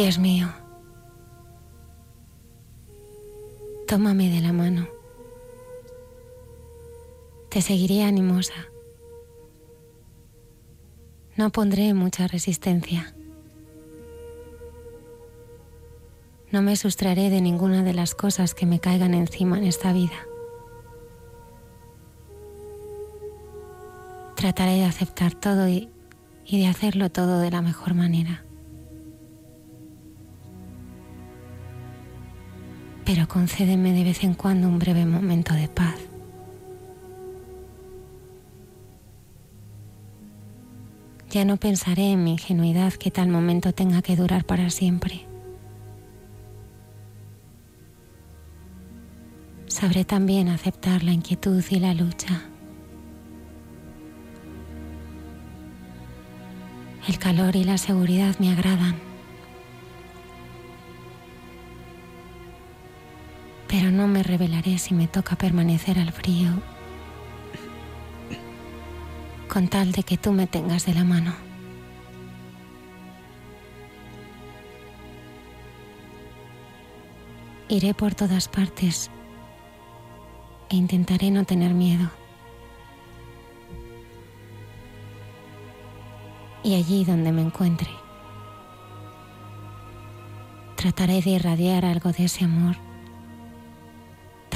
Dios mío, tómame de la mano. Te seguiré animosa. No pondré mucha resistencia. No me sustraré de ninguna de las cosas que me caigan encima en esta vida. Trataré de aceptar todo y, y de hacerlo todo de la mejor manera. Pero concédeme de vez en cuando un breve momento de paz. Ya no pensaré en mi ingenuidad que tal momento tenga que durar para siempre. Sabré también aceptar la inquietud y la lucha. El calor y la seguridad me agradan. No me revelaré si me toca permanecer al frío, con tal de que tú me tengas de la mano. Iré por todas partes e intentaré no tener miedo. Y allí donde me encuentre, trataré de irradiar algo de ese amor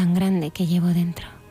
tan grande que llevo dentro.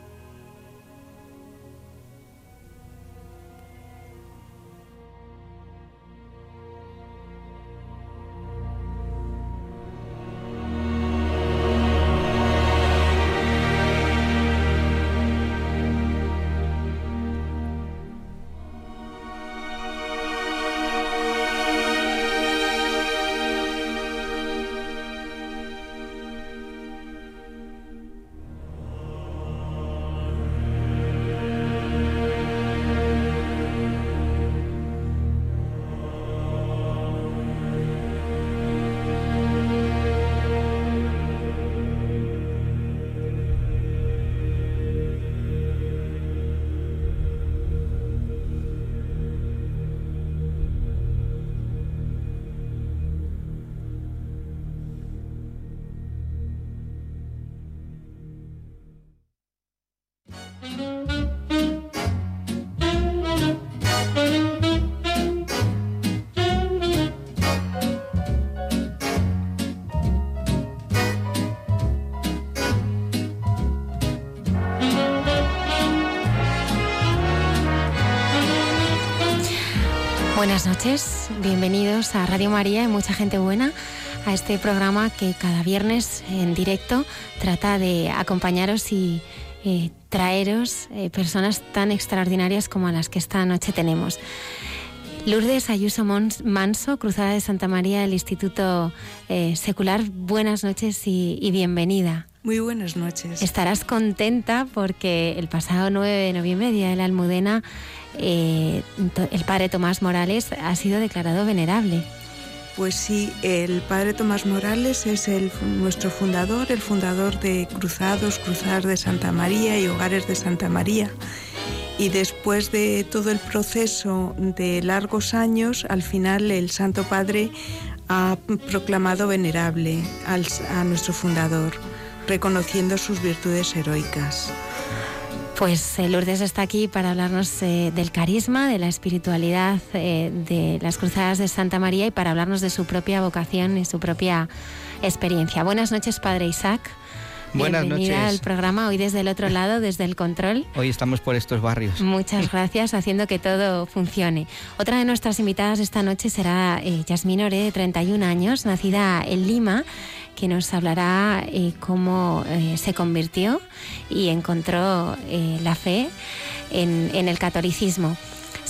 Buenas noches, bienvenidos a Radio María y mucha gente buena, a este programa que cada viernes en directo trata de acompañaros y eh, traeros eh, personas tan extraordinarias como las que esta noche tenemos. Lourdes Ayuso Manso, Cruzada de Santa María del Instituto eh, Secular, buenas noches y, y bienvenida. Muy buenas noches. Estarás contenta porque el pasado 9 de noviembre, Día de la Almudena, eh, el padre Tomás Morales ha sido declarado venerable. Pues sí, el padre Tomás Morales es nuestro fundador, el fundador de Cruzados, Cruzadas de Santa María y Hogares de Santa María. Y después de todo el proceso de largos años, al final el Santo Padre ha proclamado venerable a nuestro fundador, reconociendo sus virtudes heroicas. Pues eh, Lourdes está aquí para hablarnos eh, del carisma, de la espiritualidad eh, de las Cruzadas de Santa María y para hablarnos de su propia vocación y su propia experiencia. Buenas noches, Padre Isaac. Buenas Bienvenida noches. al programa, hoy desde el otro lado, desde el control. Hoy estamos por estos barrios. Muchas gracias, haciendo que todo funcione. Otra de nuestras invitadas esta noche será eh, Yasmín Ore, de 31 años, nacida en Lima, que nos hablará eh, cómo eh, se convirtió y encontró eh, la fe en, en el catolicismo.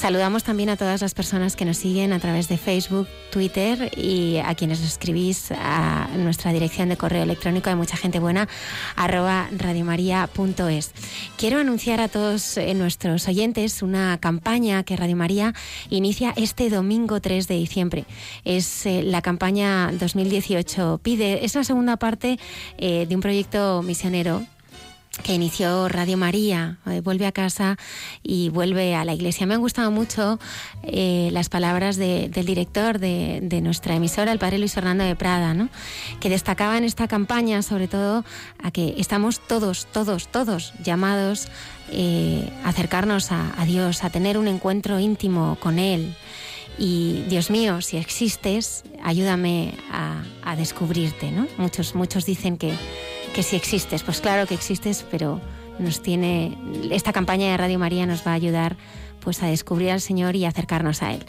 Saludamos también a todas las personas que nos siguen a través de Facebook, Twitter y a quienes escribís a nuestra dirección de correo electrónico de mucha gente buena arroba radiomaria.es. Quiero anunciar a todos eh, nuestros oyentes una campaña que Radio María inicia este domingo 3 de diciembre. Es eh, la campaña 2018 Pide. Es la segunda parte eh, de un proyecto misionero que inició Radio María, eh, vuelve a casa y vuelve a la iglesia. Me han gustado mucho eh, las palabras de, del director de, nuestra emisora, el padre Luis Fernando de Prada, ¿no? que destacaba en esta campaña sobre todo a que estamos todos, todos, todos llamados eh, a acercarnos a, a Dios, a tener un encuentro íntimo con Él. Y Dios mío, si existes, ayúdame a, a descubrirte. ¿no? Muchos, muchos dicen que que si existes, pues claro que existes, pero nos tiene esta campaña de Radio María nos va a ayudar pues a descubrir al Señor y acercarnos a Él.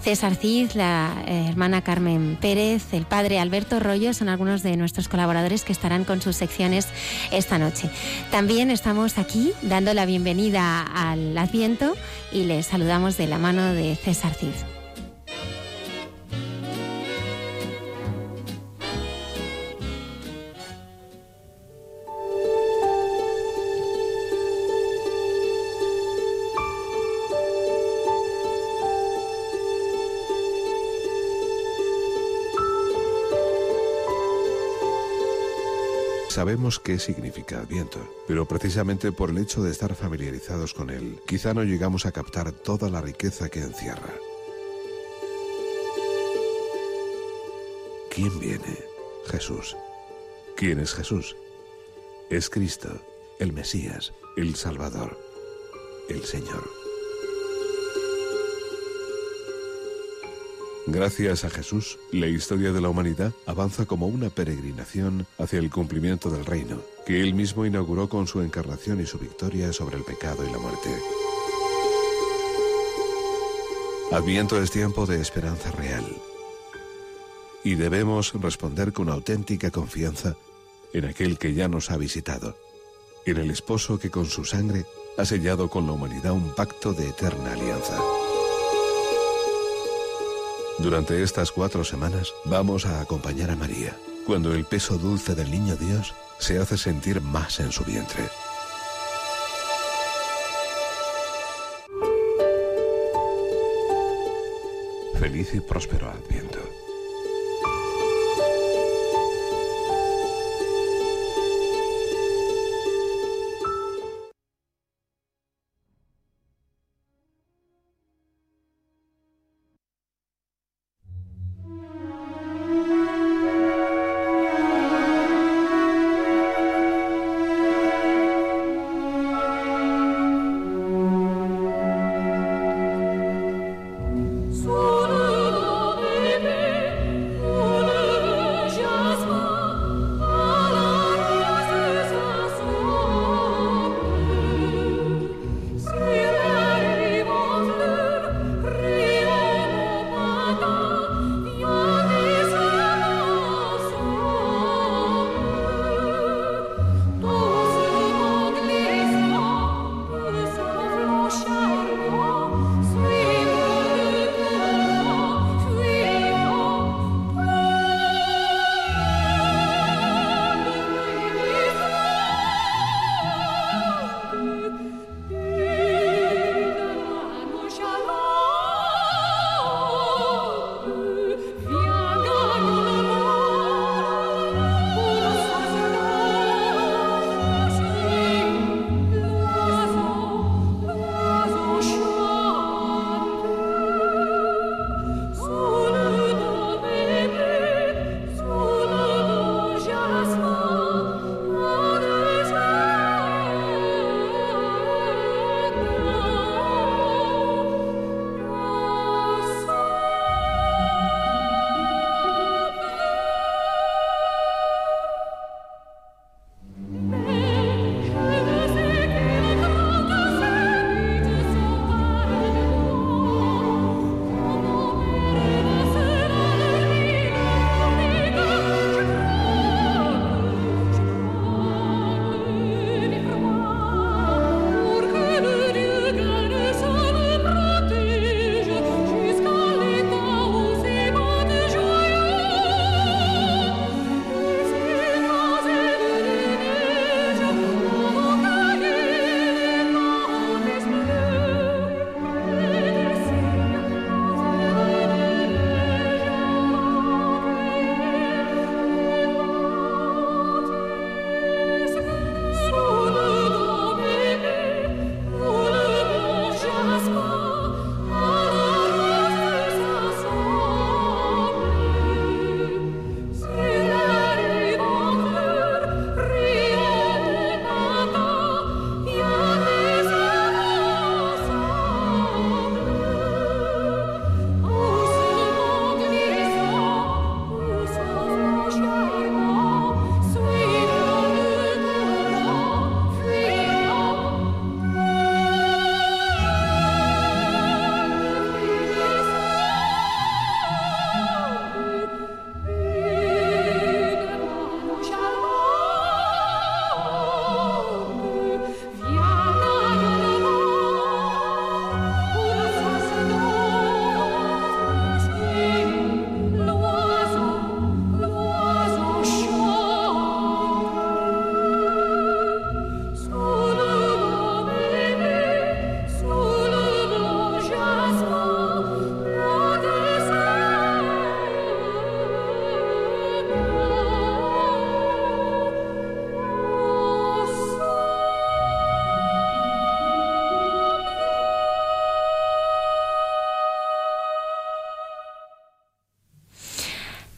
César Cid, la eh, hermana Carmen Pérez, el padre Alberto Rollo son algunos de nuestros colaboradores que estarán con sus secciones esta noche. También estamos aquí dando la bienvenida al Adviento y les saludamos de la mano de César Cid. Sabemos qué significa Adviento, pero precisamente por el hecho de estar familiarizados con él, quizá no llegamos a captar toda la riqueza que encierra. ¿Quién viene? Jesús. ¿Quién es Jesús? Es Cristo, el Mesías, el Salvador, el Señor. Gracias a Jesús, la historia de la humanidad avanza como una peregrinación hacia el cumplimiento del reino, que él mismo inauguró con su encarnación y su victoria sobre el pecado y la muerte. Adviento es tiempo de esperanza real. Y debemos responder con auténtica confianza en aquel que ya nos ha visitado, en el esposo que con su sangre ha sellado con la humanidad un pacto de eterna alianza. Durante estas cuatro semanas vamos a acompañar a María, cuando el peso dulce del niño Dios se hace sentir más en su vientre. Feliz y próspero Adviento.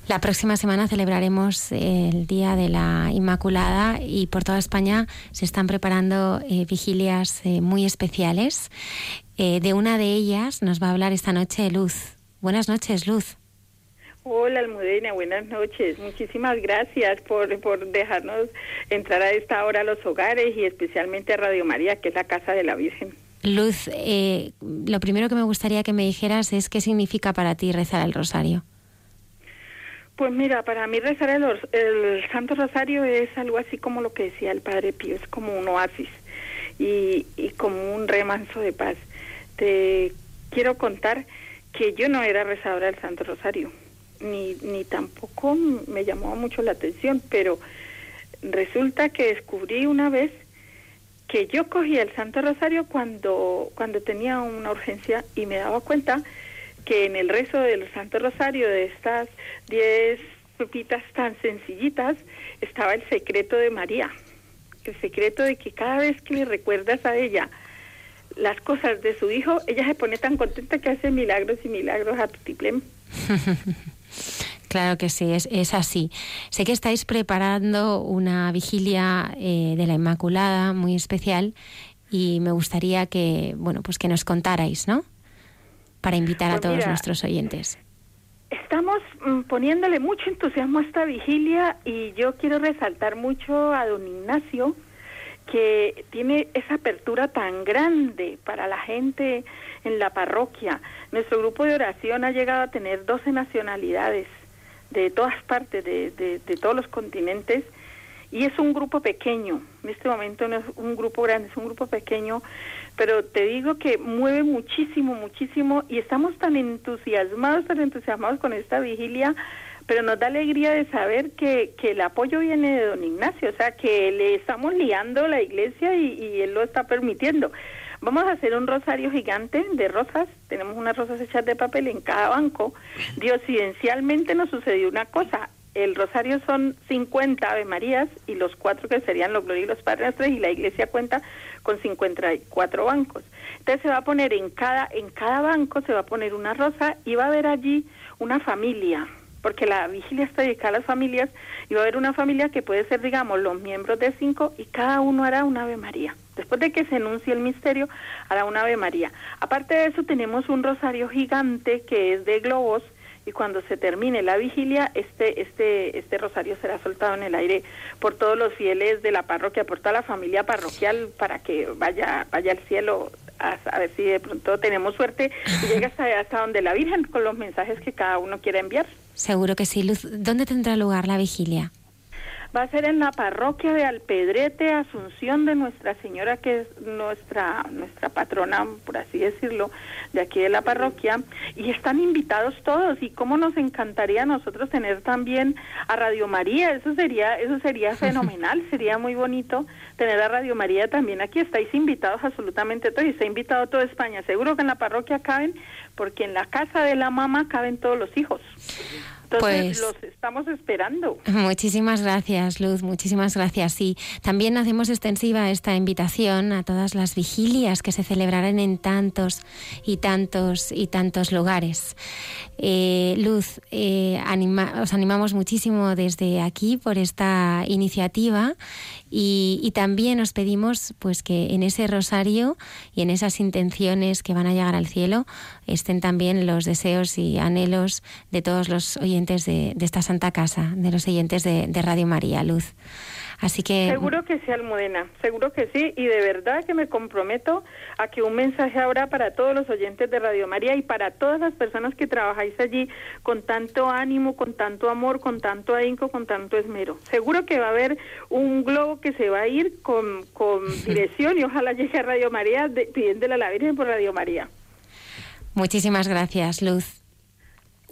La próxima semana celebraremos el Día de la Inmaculada y por toda España se están preparando eh, vigilias eh, muy especiales. Eh, de una de ellas nos va a hablar esta noche Luz. Buenas noches, Luz. Hola Almudena, buenas noches. Muchísimas gracias por, por dejarnos entrar a esta hora a los hogares y especialmente a Radio María, que es la casa de la Virgen. Luz, lo primero que me gustaría que me dijeras es qué significa para ti rezar el rosario. Pues mira, para mí rezar el, Santo Rosario es algo así como lo que decía el Padre Pío, es como un oasis y, y como un remanso de paz. Te quiero contar que yo no era rezadora del Santo Rosario, ni, ni tampoco me llamó mucho la atención, pero resulta que descubrí una vez que yo cogía el Santo Rosario cuando, cuando tenía una urgencia y me daba cuenta que en el rezo del Santo Rosario de estas diez pepitas tan sencillitas estaba el secreto de María, el secreto de que cada vez que le recuerdas a ella las cosas de su hijo, ella se pone tan contenta que hace milagros y milagros a Tutiplem. Claro que sí, es, es, así. Sé que estáis preparando una vigilia eh, de la Inmaculada muy especial y me gustaría que, bueno, pues que nos contarais, ¿no? Para invitar a pues todos nuestros oyentes? Estamos mm, poniéndole mucho entusiasmo a esta vigilia y yo quiero resaltar mucho a don Ignacio que tiene esa apertura tan grande para la gente en la parroquia. Nuestro grupo de oración ha llegado a tener 12 nacionalidades de todas partes, de, de, de todos los continentes, y es un grupo pequeño. En este momento no es un grupo grande, es un grupo pequeño pero te digo que mueve muchísimo, muchísimo y estamos tan entusiasmados, tan entusiasmados con esta vigilia, pero nos da alegría de saber que, que el apoyo viene de don Ignacio, o sea, que le estamos liando la iglesia y, él lo está permitiendo. Vamos a hacer un rosario gigante de rosas, tenemos unas rosas hechas de papel en cada banco. Diosidencialmente nos sucedió una cosa, el rosario son 50 Ave Marías y los cuatro que serían los Gloria y los Padres y la iglesia cuenta con 54 bancos. Entonces se va a poner en cada, en cada banco se va a poner una rosa y va a haber allí una familia, porque la vigilia está dedicada a las familias y va a haber una familia que puede ser, digamos, los miembros de cinco y cada uno hará una Ave María. Después de que se enuncie el misterio, hará una Ave María. Aparte de eso, tenemos un rosario gigante que es de globos y cuando se termine la vigilia, este, este, este rosario será soltado en el aire por todos los fieles de la parroquia, por toda la familia parroquial, para que vaya, vaya al cielo a, ver si de pronto tenemos suerte y llega hasta, hasta donde la Virgen con los mensajes que cada uno quiera enviar. Seguro que sí. Luz, ¿dónde tendrá lugar la vigilia? Va a ser en la parroquia de Alpedrete, Asunción de Nuestra Señora, que es nuestra, nuestra patrona, por así decirlo, de aquí de la parroquia, y están invitados todos, y cómo nos encantaría a nosotros tener también a Radio María, eso sería, eso sería fenomenal, sería muy bonito tener a Radio María también aquí, estáis invitados absolutamente todos, y está invitado toda España, seguro que en la parroquia caben, porque en la casa de la mamá caben todos los hijos. Entonces pues, los estamos esperando. Muchísimas gracias, Luz, muchísimas gracias. Y también hacemos extensiva esta invitación a todas las vigilias que se celebrarán en tantos y tantos y tantos lugares. Eh, Luz, eh, os animamos muchísimo desde aquí por esta iniciativa y, también os pedimos pues que en ese rosario y en esas intenciones que van a llegar al cielo estén también los deseos y anhelos de todos los oyentes de, esta Santa Casa, de los oyentes de Radio María Luz. Así que seguro que sí, Almudena, seguro que sí, y de verdad que me comprometo a que un mensaje habrá para todos los oyentes de Radio María y para todas las personas que trabajáis allí con tanto ánimo, con tanto amor, con tanto ahínco, con tanto esmero. Seguro que va a haber un globo que se va a ir con, con dirección y ojalá llegue a Radio María pidiéndole a la Virgen por Radio María. Muchísimas gracias, Luz.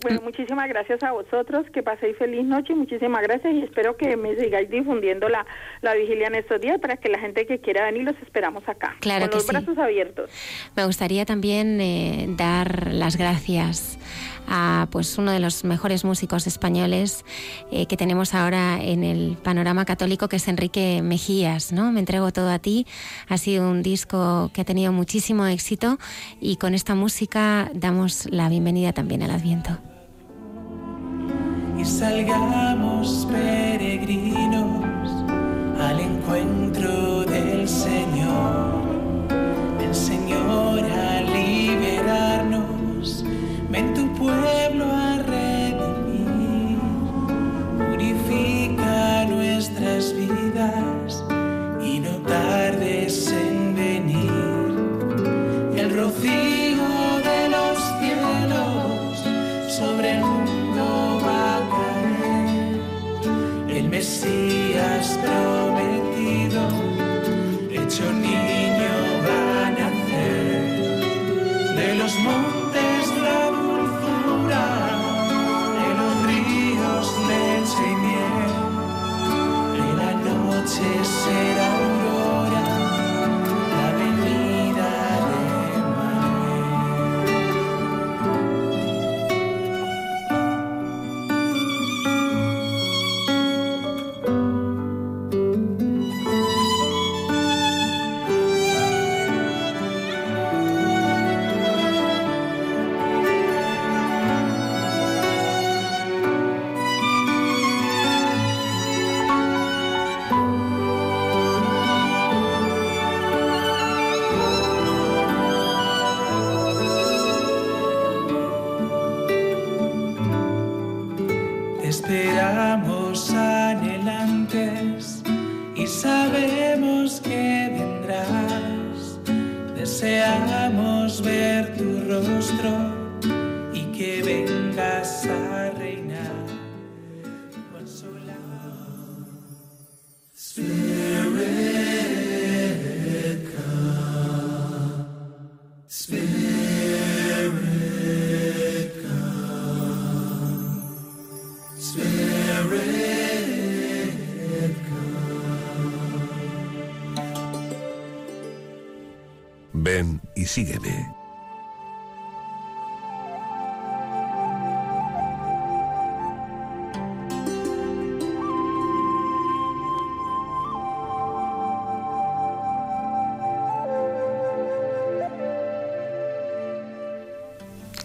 Bueno, muchísimas gracias a vosotros, que paséis feliz noche, muchísimas gracias y espero que me sigáis difundiendo la, la vigilia en estos días para que la gente que quiera venir los esperamos acá, claro con los brazos abiertos. Me gustaría también eh, dar las gracias a pues uno de los mejores músicos españoles eh, que tenemos ahora en el panorama católico, que es Enrique Mejías, ¿no? Me entrego todo a ti. Ha sido un disco que ha tenido muchísimo éxito y con esta música damos la bienvenida también al Adviento. Salgamos peregrinos al encuentro del Señor. El Señor a liberarnos, ven tu pueblo a redimir, purifica nuestras vidas y no tardes en venir. El rocío Mesías prometido, hecho niño va a nacer. De los montes la dulzura, de los ríos leche y miel. Y la noche será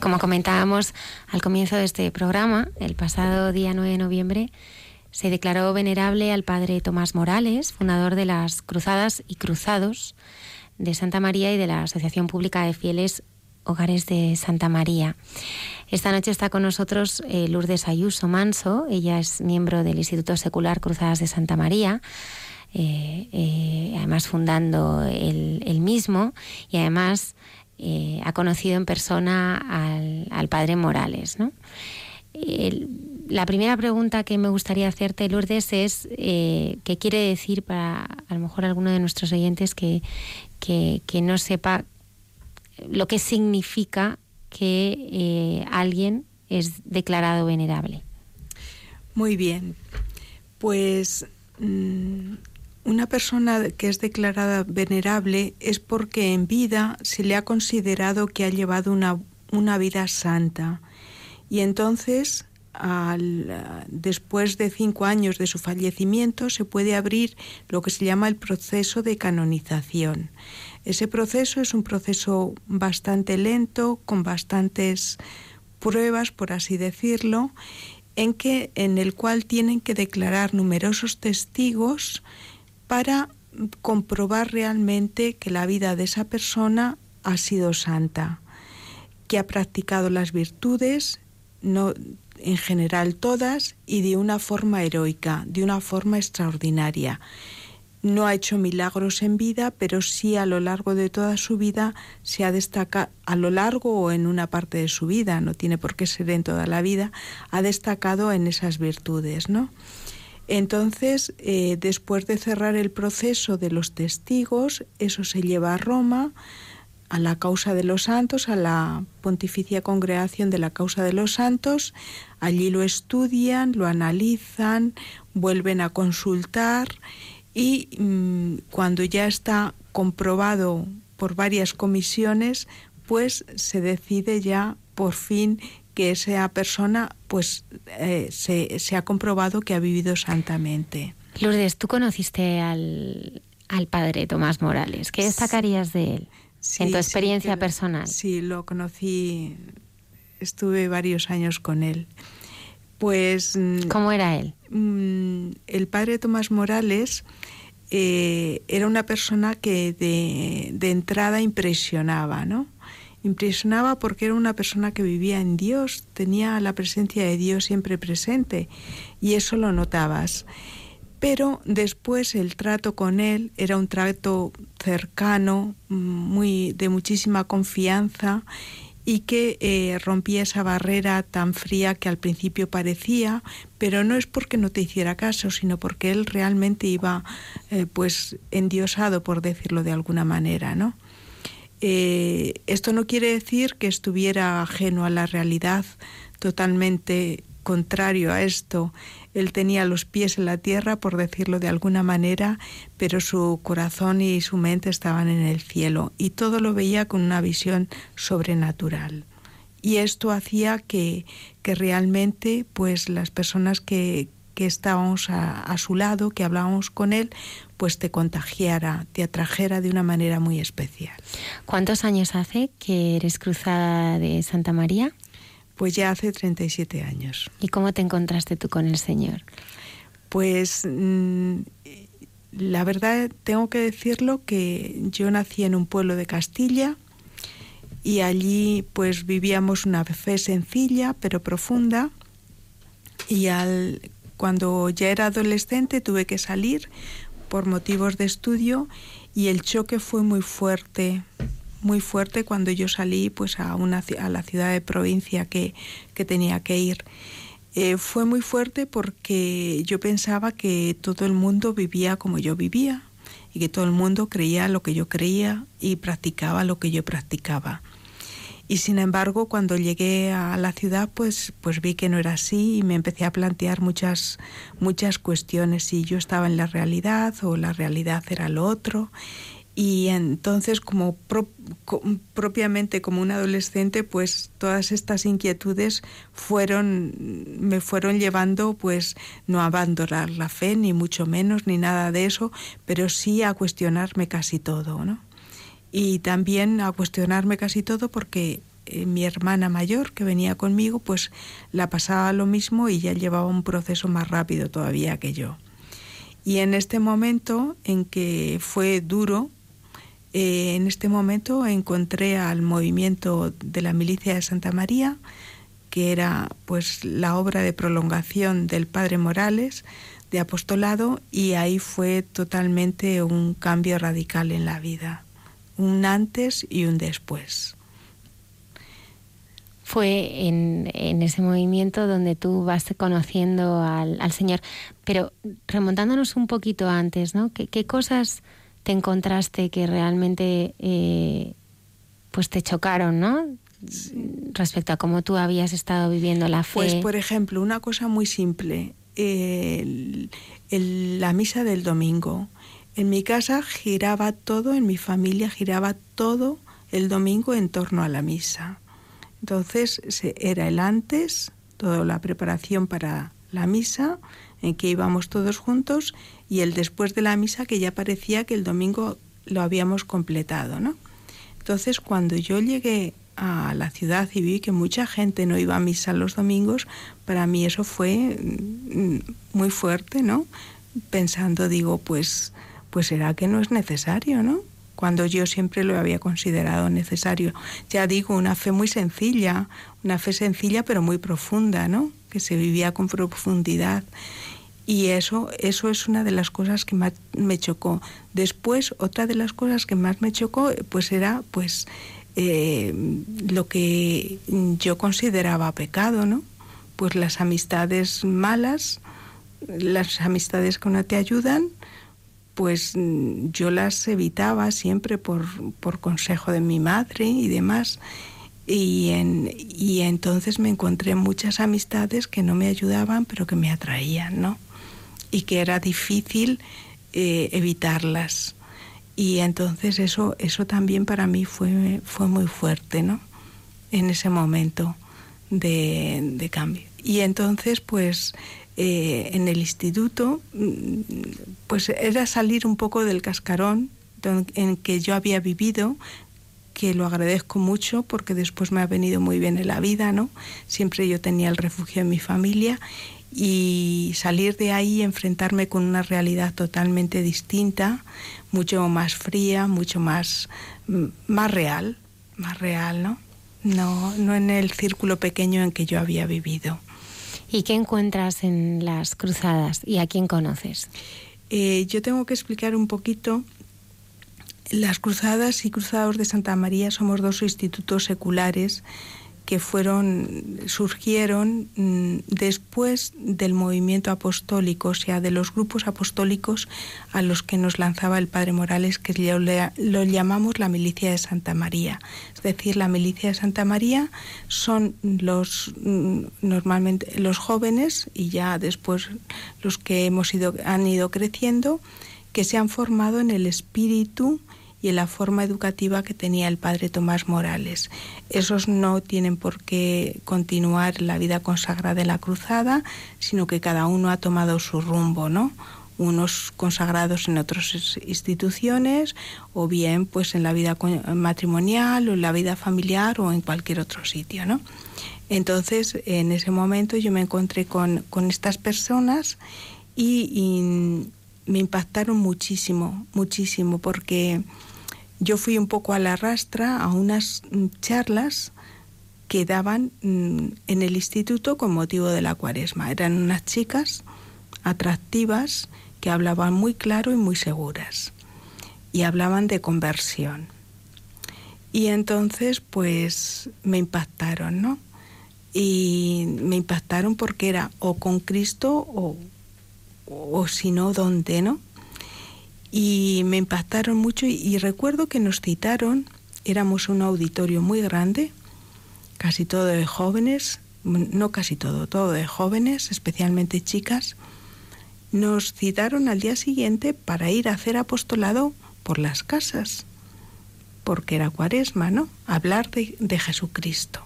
Como comentábamos al comienzo de este programa, el pasado día 9 de noviembre se declaró venerable al padre Tomás Morales, fundador de las Cruzadas y Cruzados de Santa María y de la Asociación Pública de Fieles Hogares de Santa María. Esta noche está con nosotros eh, Lourdes Ayuso Manso, ella es miembro del Instituto Secular Cruzadas de Santa María. eh, eh, además fundando el, el mismo y además eh, ha conocido en persona al, padre Morales. la primera pregunta que me gustaría hacerte, Lourdes, es eh, qué quiere decir para a lo mejor alguno de nuestros oyentes que, que, que no sepa lo que significa que eh, alguien es declarado venerable. Muy bien. Pues mm, una persona que es declarada venerable es porque en vida se le ha considerado que ha llevado una, una vida santa. Y entonces, al, después de cinco años de su fallecimiento, se puede abrir lo que se llama el proceso de canonización. Ese proceso es un proceso bastante lento, con bastantes pruebas, por así decirlo, en que en el cual tienen que declarar numerosos testigos para comprobar realmente que la vida de esa persona ha sido santa, que ha practicado las virtudes, no en general todas y de una forma heroica, de una forma extraordinaria. No ha hecho milagros en vida, pero sí a lo largo de toda su vida se ha destacado, a lo largo o en una parte de su vida, no tiene por qué ser en toda la vida, ha destacado en esas virtudes, ¿no? Entonces, eh, después de cerrar el proceso de los testigos, eso se lleva a Roma, a la causa de los santos, a la Pontificia Congregación de la Causa de los Santos. Allí lo estudian, lo analizan, vuelven a consultar y mm, cuando ya está comprobado por varias comisiones, pues se decide ya por fin que esa persona pues eh, se, se ha comprobado que ha vivido santamente. Lourdes, tú conociste al, al padre Tomás Morales. ¿Qué destacarías de él Sí, en tu experiencia personal? Sí, lo conocí, estuve varios años con él. Pues... mm, ¿Cómo era él? mm, el padre Tomás Morales eh, era una persona que de, de entrada impresionaba, ¿no? Impresionaba porque era una persona que vivía en Dios, tenía la presencia de Dios siempre presente y eso lo notabas. Pero después el trato con él era un trato cercano, muy de muchísima confianza y que eh, rompía esa barrera tan fría que al principio parecía, pero no es porque no te hiciera caso, sino porque él realmente iba eh, pues endiosado, por decirlo de alguna manera, ¿no? Eh, esto no quiere decir que estuviera ajeno a la realidad, totalmente contrario a esto. Él tenía los pies en la tierra, por decirlo de alguna manera, pero su corazón y su mente estaban en el cielo y todo lo veía con una visión sobrenatural. Y esto hacía que, que realmente pues las personas que, que estábamos a, a su lado, que hablábamos con él, pues te contagiara, te atrajera de una manera muy especial. ¿Cuántos años hace que eres cruzada de Santa María? Pues ya hace 37 años. ¿Y cómo te encontraste tú con el Señor? Pues mm, la verdad tengo que decirlo que yo nací en un pueblo de Castilla y allí pues vivíamos una fe sencilla pero profunda y al cuando ya era adolescente tuve que salir por motivos de estudio y el choque fue muy fuerte, muy fuerte cuando yo salí pues a, una, a la ciudad de provincia que, que tenía que ir. Eh, fue muy fuerte porque yo pensaba que todo el mundo vivía como yo vivía y que todo el mundo creía lo que yo creía y practicaba lo que yo practicaba. Y sin embargo, cuando llegué a la ciudad, pues, pues vi que no era así y me empecé a plantear muchas, muchas cuestiones, si yo estaba en la realidad o la realidad era lo otro. Y entonces, como pro, co, propiamente como un adolescente, pues todas estas inquietudes fueron, me fueron llevando, pues no a abandonar la fe, ni mucho menos, ni nada de eso, pero sí a cuestionarme casi todo, ¿no? Y también a cuestionarme casi todo porque eh, mi hermana mayor que venía conmigo pues la pasaba lo mismo y ya llevaba un proceso más rápido todavía que yo. Y en este momento en que fue duro, eh, en este momento encontré al movimiento de la milicia de Santa María, que era pues la obra de prolongación del padre Morales, de apostolado, y ahí fue totalmente un cambio radical en la vida un antes y un después. Fue en, en ese movimiento donde tú vas conociendo al, al, Señor. Pero remontándonos un poquito antes, ¿no? ¿Qué, qué cosas te encontraste que realmente eh, pues te chocaron, ¿no? Sí. Respecto a cómo tú habías estado viviendo la fe. Pues, por ejemplo, una cosa muy simple. El, el, la misa del domingo. En mi casa giraba todo, en mi familia giraba todo el domingo en torno a la misa. Entonces era el antes, toda la preparación para la misa, en que íbamos todos juntos, y el después de la misa, que ya parecía que el domingo lo habíamos completado, ¿no? Entonces, cuando yo llegué a la ciudad y vi que mucha gente no iba a misa los domingos, para mí eso fue muy fuerte, ¿no? Pensando, digo, pues pues será que no es necesario, ¿no? Cuando yo siempre lo había considerado necesario. Ya digo, una fe muy sencilla, una fe sencilla pero muy profunda, ¿no? Que se vivía con profundidad. Y eso, eso es una de las cosas que más me chocó. Después, otra de las cosas que más me chocó, pues era pues eh, lo que yo consideraba pecado, ¿no? Pues las amistades malas, las amistades que no te ayudan, pues yo las evitaba siempre por, por consejo de mi madre y demás. Y, en, y entonces me encontré muchas amistades que no me ayudaban, pero que me atraían, ¿no? Y que era difícil eh, evitarlas. Y entonces eso, eso también para mí fue, fue muy fuerte, ¿no? En ese momento de cambio. Y entonces, pues, eh, en el instituto, pues era salir un poco del cascarón en que yo había vivido, que lo agradezco mucho porque después me ha venido muy bien en la vida, ¿no? Siempre yo tenía el refugio en mi familia y salir de ahí y enfrentarme con una realidad totalmente distinta, mucho más fría, mucho más, mm, más real, más real, ¿no? No, no en el círculo pequeño en que yo había vivido. ¿Y qué encuentras en las cruzadas y a quién conoces? Eh, yo tengo que explicar un poquito. Las Cruzadas y Cruzados de Santa María somos dos institutos seculares que fueron surgieron mm, después del movimiento apostólico, o sea, de los grupos apostólicos a los que nos lanzaba el padre Morales, que lo, llamamos la milicia de Santa María. Es decir, la milicia de Santa María son los mm, normalmente los jóvenes y ya después los que hemos ido han ido creciendo que se han formado en el espíritu y en la forma educativa que tenía el padre Tomás Morales. Esos no tienen por qué continuar la vida consagrada de la cruzada, sino que cada uno ha tomado su rumbo, ¿no? unos consagrados en otras instituciones o bien pues en la vida matrimonial o en la vida familiar o en cualquier otro sitio, ¿no? Entonces, en ese momento yo me encontré con, estas personas y, y, me impactaron muchísimo, muchísimo, porque yo fui un poco a la rastra a unas mm, charlas que daban mm, en el instituto con motivo de la cuaresma. Eran unas chicas atractivas que hablaban muy claro y muy seguras y hablaban de conversión. Y entonces pues me impactaron, ¿no? Y me impactaron porque era o con Cristo o, o si no, ¿dónde, no? Y me impactaron mucho y, recuerdo que nos citaron, éramos un auditorio muy grande, casi todo de jóvenes, no casi todo, todo de jóvenes, especialmente chicas, nos citaron al día siguiente para ir a hacer apostolado por las casas, porque era cuaresma, ¿no? Hablar de, Jesucristo.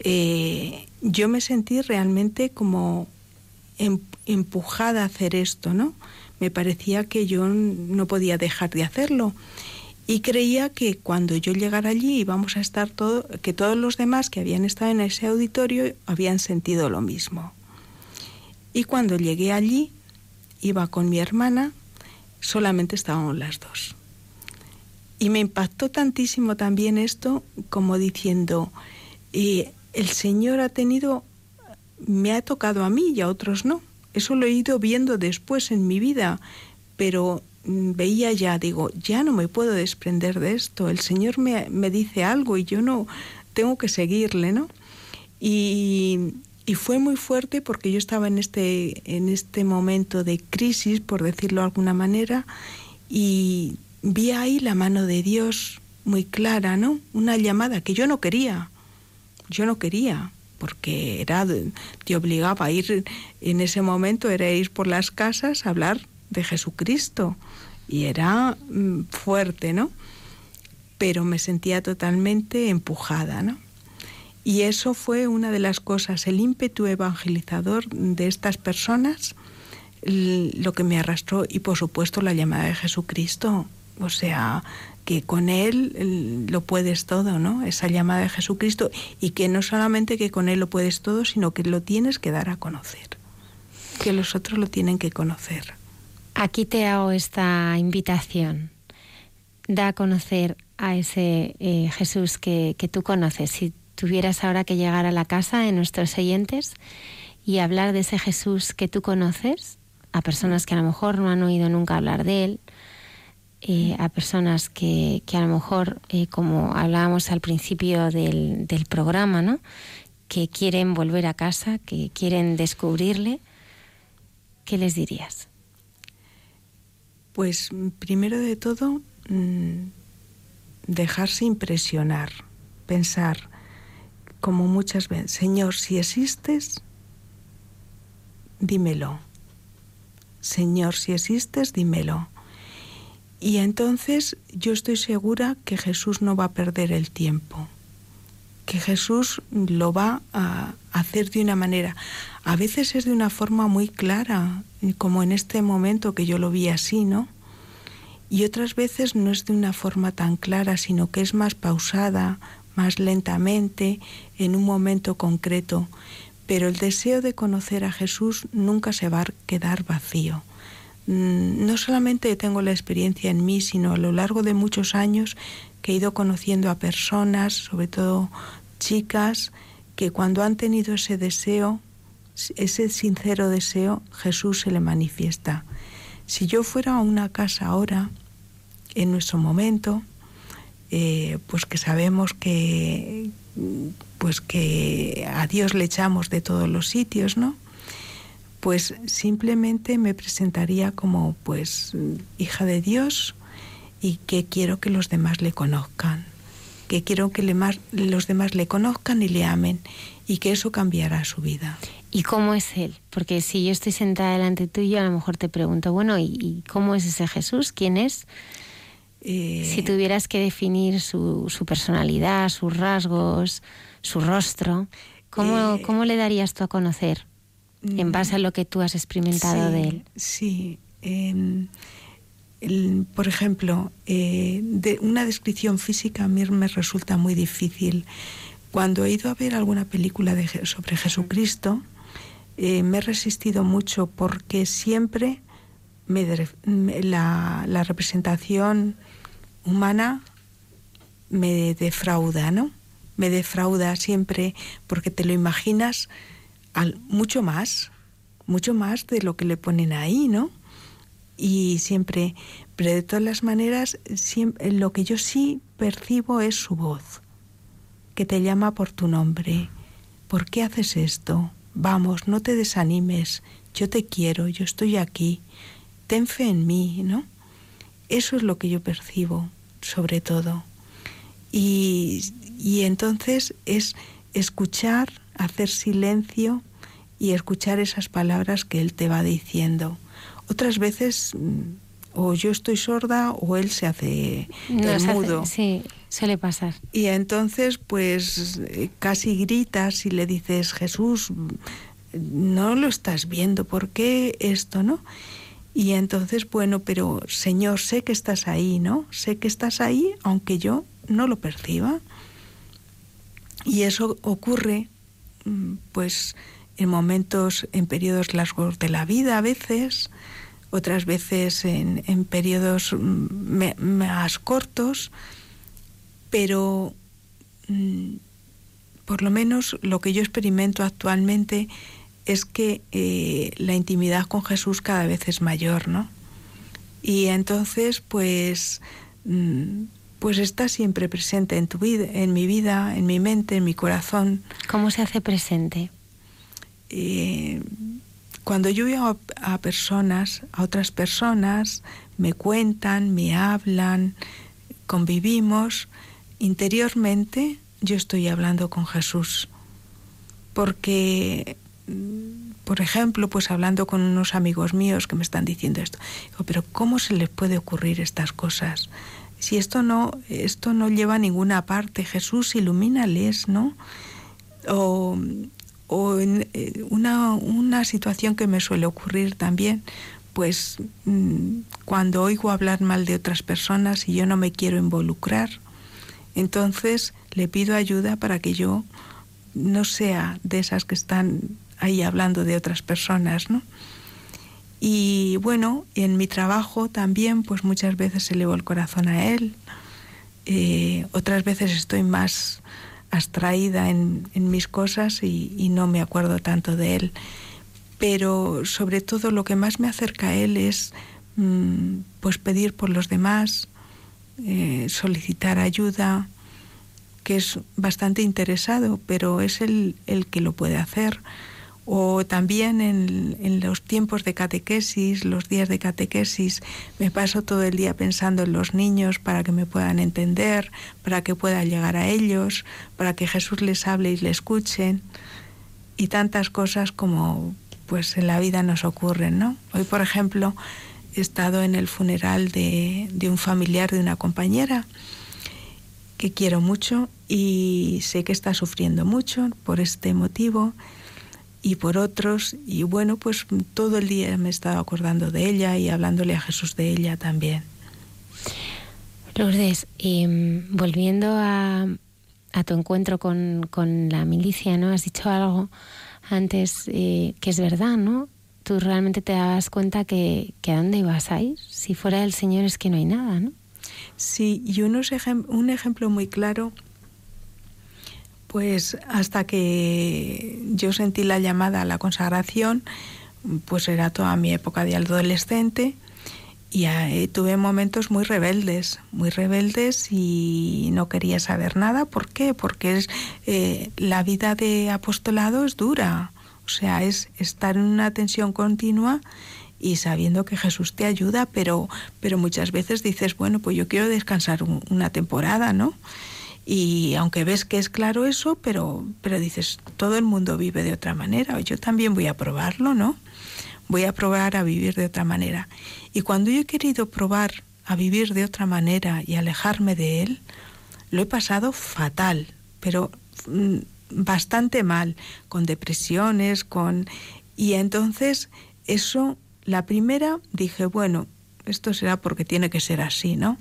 Eh, yo me sentí realmente como em, empujada a hacer esto, ¿no? Me parecía que yo no podía dejar de hacerlo. Y creía que cuando yo llegara allí íbamos a estar todo, que todos los demás que habían estado en ese auditorio habían sentido lo mismo. Y cuando llegué allí, iba con mi hermana, solamente estábamos las dos. Y me impactó tantísimo también esto como diciendo, eh, el Señor ha tenido, me ha tocado a mí y a otros no. Eso lo he ido viendo después en mi vida, pero mm, veía ya, digo, ya no me puedo desprender de esto. El Señor me, me dice algo y yo no tengo que seguirle, ¿no? Y, y, fue muy fuerte porque yo estaba en este, en este momento de crisis, por decirlo de alguna manera, y vi ahí la mano de Dios muy clara, ¿no? Una llamada que yo no quería, yo no quería, porque era te obligaba a ir en ese momento era ir por las casas a hablar de Jesucristo y era mm, fuerte, ¿no? Pero me sentía totalmente empujada, ¿no? Y eso fue una de las cosas, el ímpetu evangelizador de estas personas, lo que me arrastró y por supuesto la llamada de Jesucristo. O sea, que con Él lo puedes todo, ¿no? Esa llamada de Jesucristo y que no solamente que con Él lo puedes todo, sino que lo tienes que dar a conocer, que los otros lo tienen que conocer. Aquí te hago esta invitación. Da a conocer a ese eh, Jesús que, que tú conoces. Si tuvieras ahora que llegar a la casa de nuestros oyentes y hablar de ese Jesús que tú conoces, a personas que a lo mejor no han oído nunca hablar de Él, eh, a personas que, que, a lo mejor, eh, como hablábamos al principio del, del, programa, ¿no? que quieren volver a casa, que quieren descubrirle, ¿qué les dirías? Pues primero de todo, mm, dejarse impresionar, pensar, como muchas veces, Señor, si existes, dímelo. Señor, si existes, dímelo. Y entonces yo estoy segura que Jesús no va a perder el tiempo, que Jesús lo va a hacer de una manera, a veces es de una forma muy clara, como en este momento que yo lo vi así, ¿no? y otras veces no es de una forma tan clara, sino que es más pausada, más lentamente, en un momento concreto. Pero el deseo de conocer a Jesús nunca se va a quedar vacío. Mm, no solamente tengo la experiencia en mí, sino a lo largo de muchos años que he ido conociendo a personas, sobre todo chicas, que cuando han tenido ese deseo, ese sincero deseo, Jesús se le manifiesta. Si yo fuera a una casa ahora, en nuestro momento, eh, pues que sabemos que pues que a Dios le echamos de todos los sitios, ¿no? Pues simplemente me presentaría como pues hija de Dios y que quiero que los demás le conozcan, que quiero que los demás le conozcan y le amen y que eso cambiará su vida. ¿Y cómo es Él? Porque si yo estoy sentada delante tuyo, a lo mejor te pregunto, bueno, ¿y, cómo es ese Jesús? ¿Quién es? Eh, si tuvieras que definir su, personalidad, sus rasgos, su rostro, ¿cómo, eh, ¿cómo, le darías tú a conocer en mm, base a lo que tú has experimentado de Él? Sí. por ejemplo, eh, de una descripción física a mí me resulta muy difícil. Cuando he ido a ver alguna película de, sobre Jesucristo, eh, me he resistido mucho porque siempre me, la, la, representación humana me defrauda, ¿no? Me defrauda siempre porque te lo imaginas mucho más, mucho más de lo que le ponen ahí, ¿no? Y siempre, pero de todas las maneras, siempre, lo que yo sí percibo es su voz, que te llama por tu nombre. ¿Por qué haces esto? vamos, no te desanimes, yo te quiero, yo estoy aquí, ten fe en mí, ¿no? Eso es lo que yo percibo, sobre todo. Y entonces es escuchar, hacer silencio y escuchar esas palabras que Él te va diciendo. Otras veces mm, o yo estoy sorda o Él se hace mudo. sí, Suele pasar. Y entonces, pues eh, casi gritas y le dices, Jesús, no lo estás viendo, ¿por qué esto, no? Y entonces, bueno, pero Señor, sé que estás ahí, ¿no? Sé que estás ahí, aunque yo no lo perciba. Y eso ocurre, pues, en momentos, en periodos largos de la vida a veces, otras veces en, en periodos mm, más cortos pero mm, por lo menos lo que yo experimento actualmente es que eh, la intimidad con Jesús cada vez es mayor, ¿no? Y entonces, pues, mm, pues está siempre presente en tu vida, en mi vida, en mi mente, en mi corazón. ¿Cómo se hace presente? Eh, cuando yo veo a, personas, a otras personas, me cuentan, me hablan, convivimos, interiormente yo estoy hablando con Jesús. Porque, mm, por ejemplo, pues hablando con unos amigos míos que me están diciendo esto, digo, pero ¿cómo se les puede ocurrir estas cosas? Si esto no, esto no lleva a ninguna parte, Jesús ilumínales, ¿no? O, o en eh, una, una situación que me suele ocurrir también, pues mm, cuando oigo hablar mal de otras personas y yo no me quiero involucrar, entonces le pido ayuda para que yo no sea de esas que están ahí hablando de otras personas, ¿no? Y bueno, en mi trabajo también, pues muchas veces elevo el corazón a él, eh, otras veces estoy más abstraída en, mis cosas y, no me acuerdo tanto de él. Pero sobre todo lo que más me acerca a él es mm, pues pedir por los demás, eh, solicitar ayuda, que es bastante interesado, pero es el, el que lo puede hacer. O también en, en, los tiempos de catequesis, los días de catequesis, me paso todo el día pensando en los niños para que me puedan entender, para que pueda llegar a ellos, para que Jesús les hable y les escuchen. Y tantas cosas como pues en la vida nos ocurren, ¿no? Hoy, por ejemplo, he estado en el funeral de, un familiar de una compañera que quiero mucho y sé que está sufriendo mucho por este motivo y por otros. Y bueno, pues todo el día me he estado acordando de ella y hablándole a Jesús de ella también. Lourdes, em, volviendo a, tu encuentro con, la milicia, ¿no? Has dicho algo antes eh, que es verdad, ¿no? Tú realmente te dabas cuenta que, que a dónde ibas a ir. Si fuera el Señor es que no hay nada, ¿no? Sí, y unos un ejemplo muy claro, pues hasta que yo sentí la llamada a la consagración, pues era toda mi época de adolescente y tuve momentos muy rebeldes, muy rebeldes y no quería saber nada. ¿Por qué? Porque es, eh, la vida de apostolado es dura, o sea, es estar en una tensión continua y sabiendo que Jesús te ayuda, pero, pero muchas veces dices, bueno, pues yo quiero descansar una temporada, ¿no? Y aunque ves que es claro eso, pero, pero dices, todo el mundo vive de otra manera, yo también voy a probarlo, ¿no? Voy a probar a vivir de otra manera. Y cuando yo he querido probar a vivir de otra manera y alejarme de él, lo he pasado fatal, pero mm, bastante mal, con depresiones, con... Y entonces eso, la primera dije, bueno, esto será porque tiene que ser así, ¿no?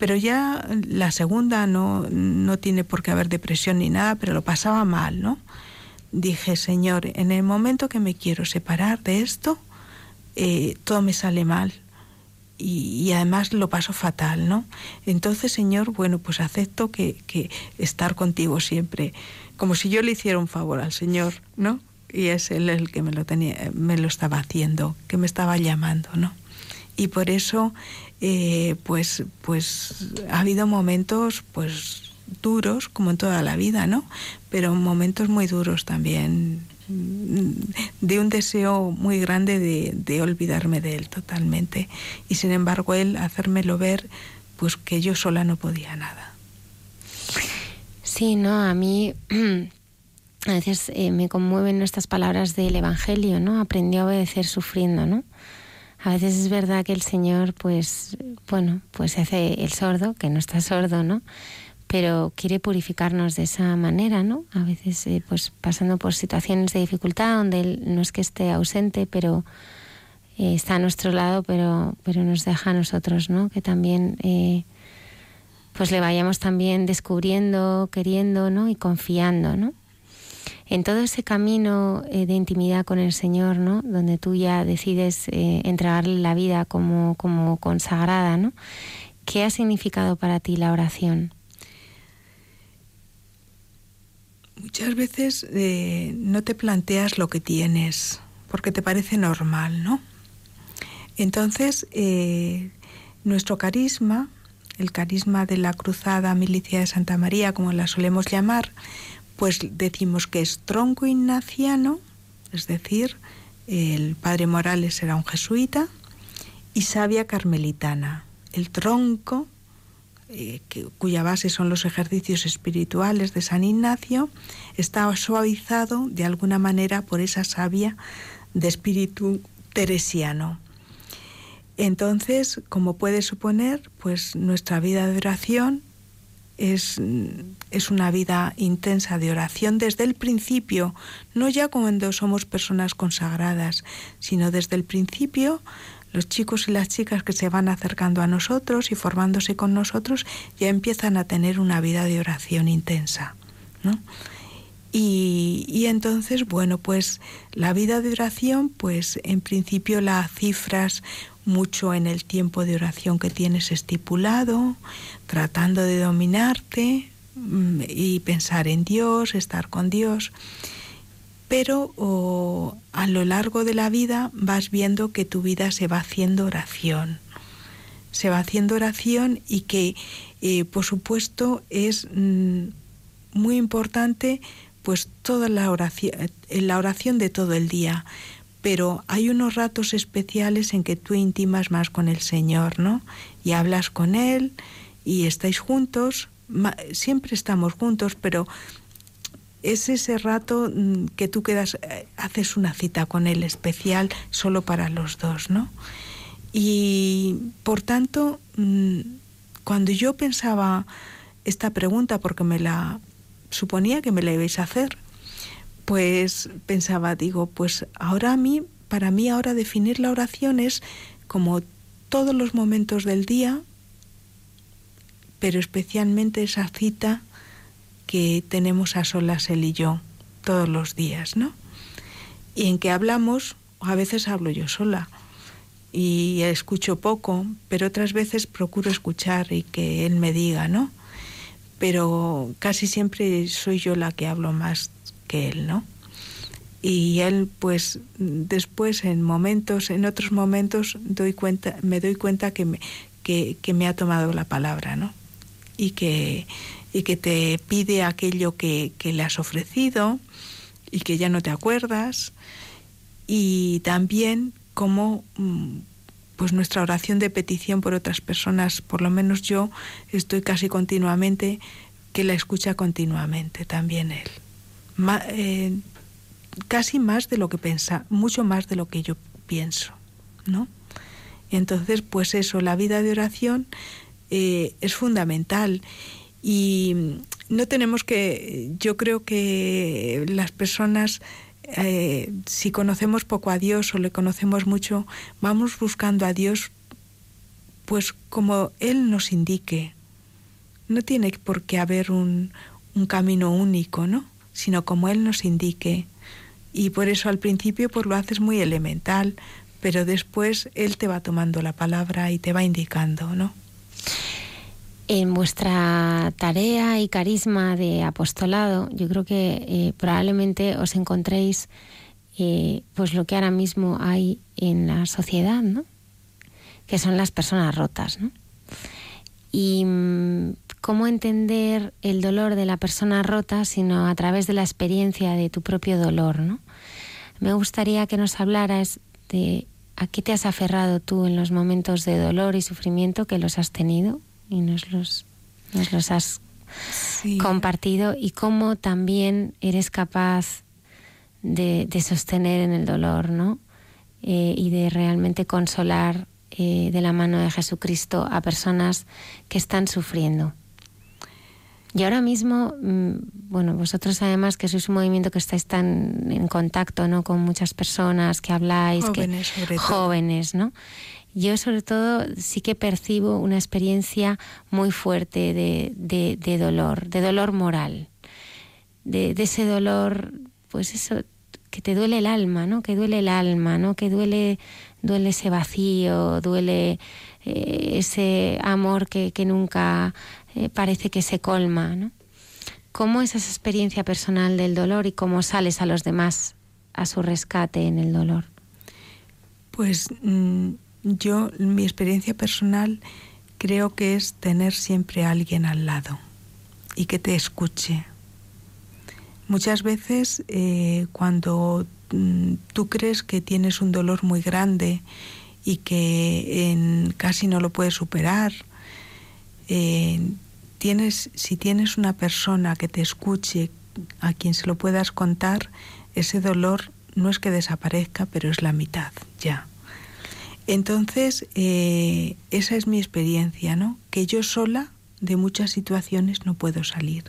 Pero ya la segunda no, no tiene por qué haber depresión ni nada, pero lo pasaba mal, ¿no? Dije, Señor, en el momento que me quiero separar de esto, eh, todo me sale mal y, además lo paso fatal, ¿no? Entonces, Señor, bueno, pues acepto que, que, estar contigo siempre, como si yo le hiciera un favor al Señor, ¿no? Y es Él el que me lo, tenía, me lo estaba haciendo, que me estaba llamando, ¿no? Y por eso, eh, pues, pues ha habido momentos, pues duros, como en toda la vida, ¿no? Pero momentos muy duros también de un deseo muy grande de, olvidarme de él totalmente. Y sin embargo, él hacérmelo ver, pues que yo sola no podía nada. Sí, no, a mí a veces eh, me conmueven estas palabras del Evangelio, ¿no? Aprendió a obedecer sufriendo, ¿no? A veces es verdad que el Señor, pues, bueno, pues se hace el sordo, que no está sordo, ¿no? pero quiere purificarnos de esa manera, ¿no? A veces, eh, pues pasando por situaciones de dificultad donde Él no es que esté ausente, pero eh, está a nuestro lado, pero, pero nos deja a nosotros, ¿no? Que también, eh, pues le vayamos también descubriendo, queriendo, ¿no? Y confiando, ¿no? En todo ese camino de intimidad con el Señor, ¿no? Donde tú ya decides entregarle la vida como, como consagrada, ¿no? ¿Qué ha significado para ti la oración? Muchas veces eh, no te planteas lo que tienes porque te parece normal, ¿no? Entonces, eh, nuestro carisma, el carisma de la Cruzada Milicia de Santa María, como la solemos llamar, pues decimos que es tronco ignaciano, es decir, el padre Morales era un jesuita, y sabia carmelitana. El tronco eh, cuya base son los ejercicios espirituales de San Ignacio, está suavizado de alguna manera por esa savia de espíritu teresiano. Entonces, como puede suponer, pues nuestra vida de oración es, es, una vida intensa de oración desde el principio, no ya cuando somos personas consagradas, sino desde el principio los chicos y las chicas que se van acercando a nosotros y formándose con nosotros ya empiezan a tener una vida de oración intensa. ¿no? Y, y, entonces, bueno, pues la vida de oración, pues en principio la cifras mucho en el tiempo de oración que tienes estipulado, tratando de dominarte mm, y pensar en Dios, estar con Dios pero a lo largo de la vida vas viendo que tu vida se va haciendo oración. Se va haciendo oración y que, eh, por supuesto, es mm, muy importante pues toda la oración, la oración de todo el día. Pero hay unos ratos especiales en que tú intimas más con el Señor, ¿no? Y hablas con Él y estáis juntos. Siempre estamos juntos, pero es ese rato mm, que tú quedas, eh, haces una cita con él especial solo para los dos, ¿no? Y por tanto, mm, cuando yo pensaba esta pregunta, porque me la suponía que me la ibais a hacer, pues pensaba, digo, pues ahora a mí, para mí ahora definir la oración es como todos los momentos del día pero especialmente esa cita que tenemos a solas él y yo todos los días, ¿no? Y en que hablamos, a veces hablo yo sola y escucho poco, pero otras veces procuro escuchar y que él me diga, ¿no? Pero casi siempre soy yo la que hablo más que él, ¿no? Y él, pues, después en momentos, en otros momentos, doy cuenta, me doy cuenta que me, que, me ha tomado la palabra, ¿no? Y que, y que te pide aquello que, que le has ofrecido y que ya no te acuerdas. Y también como mm, pues nuestra oración de petición por otras personas, por lo menos yo estoy casi continuamente, que la escucha continuamente también él. Eh, casi más de lo que piensa, mucho más de lo que yo pienso, ¿no? Y entonces, pues eso, la vida de oración eh, es fundamental y no tenemos que, yo creo que las personas, eh, si conocemos poco a Dios o le conocemos mucho, vamos buscando a Dios pues como Él nos indique. No tiene por qué haber un, un camino único, ¿no? Sino como Él nos indique. Y por eso al principio pues lo haces muy elemental, pero después Él te va tomando la palabra y te va indicando, ¿no? En vuestra tarea y carisma de apostolado, yo creo que eh, probablemente os encontréis eh, pues lo que ahora mismo hay en la sociedad, ¿no? Que son las personas rotas, ¿no? Y mm, cómo entender el dolor de la persona rota, sino a través de la experiencia de tu propio dolor, ¿no? Me gustaría que nos hablaras de a qué te has aferrado tú en los momentos de dolor y sufrimiento que los has tenido y nos los, nos los has compartido y cómo también eres capaz de, sostener en el dolor, ¿no? Eh, y de realmente consolar eh, de la mano de Jesucristo a personas que están sufriendo. Y ahora mismo, mm, bueno, vosotros además que sois un movimiento que estáis tan en contacto, ¿no? Con muchas personas, que habláis, jóvenes, que, jóvenes, ¿no? yo sobre todo sí que percibo una experiencia muy fuerte de, dolor, de dolor moral, de, ese dolor, pues eso, que te duele el alma, ¿no? Que duele el alma, ¿no? Que duele, duele ese vacío, duele eh, ese amor que, nunca eh, parece que se colma, ¿no? ¿Cómo es esa experiencia personal del dolor y cómo sales a los demás a su rescate en el dolor? Pues mm, yo, mi experiencia personal, creo que es tener siempre a alguien al lado y que te escuche. Muchas veces eh, cuando mm, tú crees que tienes un dolor muy grande y que casi no lo puedes superar, eh, tienes, si tienes una persona que te escuche, a quien se lo puedas contar, ese dolor no es que desaparezca, pero es la mitad ya. Entonces, eh, esa es mi experiencia, ¿no? Que yo sola de muchas situaciones no puedo salir.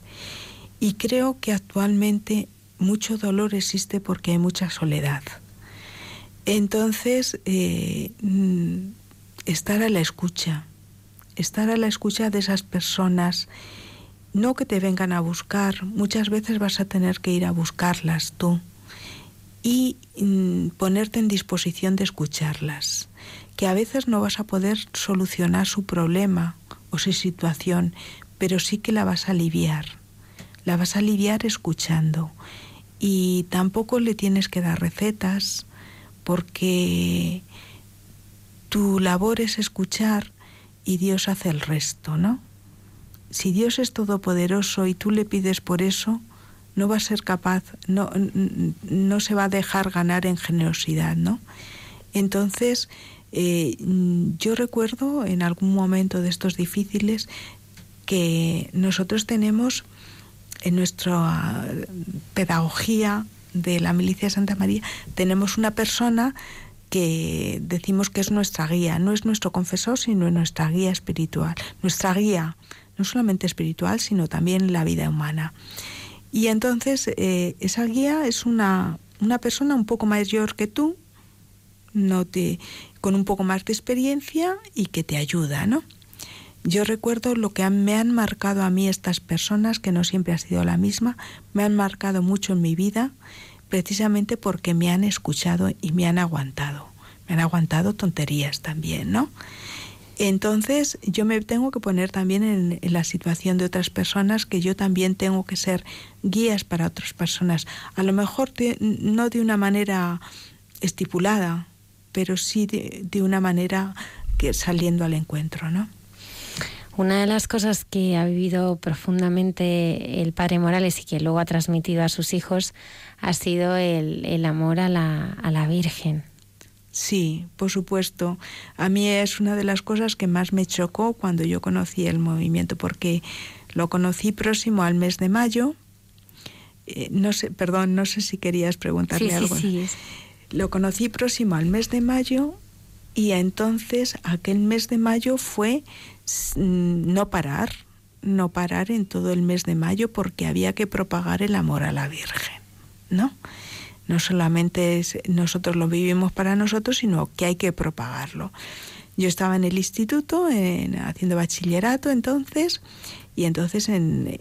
Y creo que actualmente mucho dolor existe porque hay mucha soledad. Entonces, eh, mm, estar a la escucha, estar a la escucha de esas personas, no que te vengan a buscar, muchas veces vas a tener que ir a buscarlas tú y mm, ponerte en disposición de escucharlas que a veces no vas a poder solucionar su problema o su situación, pero sí que la vas a aliviar. La vas a aliviar escuchando. Y tampoco le tienes que dar recetas porque tu labor es escuchar y Dios hace el resto, ¿no? Si Dios es todopoderoso y tú le pides por eso, no va a ser capaz, no, no se va a dejar ganar en generosidad, ¿no? Entonces, eh, yo recuerdo en algún momento de estos difíciles que nosotros tenemos en nuestra pedagogía de la milicia de Santa María, tenemos una persona que decimos que es nuestra guía, no es nuestro confesor, sino nuestra guía espiritual, nuestra guía, no solamente espiritual, sino también la vida humana. Y entonces eh, esa guía es una, una persona un poco mayor que tú, no te, con un poco más de experiencia y que te ayuda, ¿no? Yo recuerdo lo que me han marcado a mí estas personas, que no siempre ha sido la misma, me han marcado mucho en mi vida, precisamente porque me han escuchado y me han aguantado. Me han aguantado tonterías también, ¿no? Entonces yo me tengo que poner también en, la situación de otras personas, que yo también tengo que ser guías para otras personas. A lo mejor no de una manera estipulada, pero sí de, de una manera que saliendo al encuentro, ¿no? Una de las cosas que ha vivido profundamente el padre Morales y que luego ha transmitido a sus hijos ha sido el, amor a la, a la Virgen. Sí, por supuesto. A mí es una de las cosas que más me chocó cuando yo conocí el movimiento, porque lo conocí próximo al mes de mayo. Eh, no sé, perdón, no sé si querías preguntarle algo. Sí, sí. Lo conocí próximo al mes de mayo y entonces aquel mes de mayo fue no parar, no parar en todo el mes de mayo porque había que propagar el amor a la Virgen, ¿no? No solamente nosotros lo vivimos para nosotros, sino que hay que propagarlo. Yo estaba en el instituto haciendo bachillerato entonces y entonces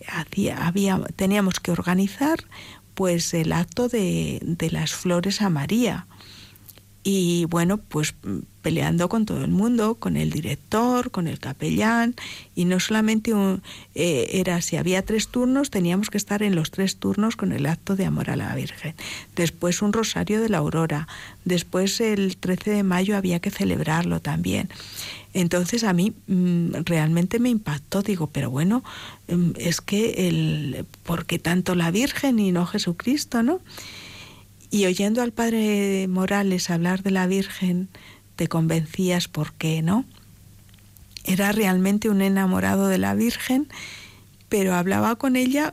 había, teníamos que organizar pues el acto de, de las flores a María y bueno, pues peleando con todo el mundo, con el director, con el capellán, y no solamente eh, era si había tres turnos, teníamos que estar en los tres turnos con el acto de amor a la Virgen. Después un rosario de la aurora, después el 13 de mayo había que celebrarlo también. Entonces a mí mm, realmente me impactó, digo, pero bueno, mm, es que el, ¿por qué tanto la Virgen y no Jesucristo, no? Y oyendo al padre Morales hablar de la Virgen, te convencías por qué, ¿no? Era realmente un enamorado de la Virgen, pero hablaba con ella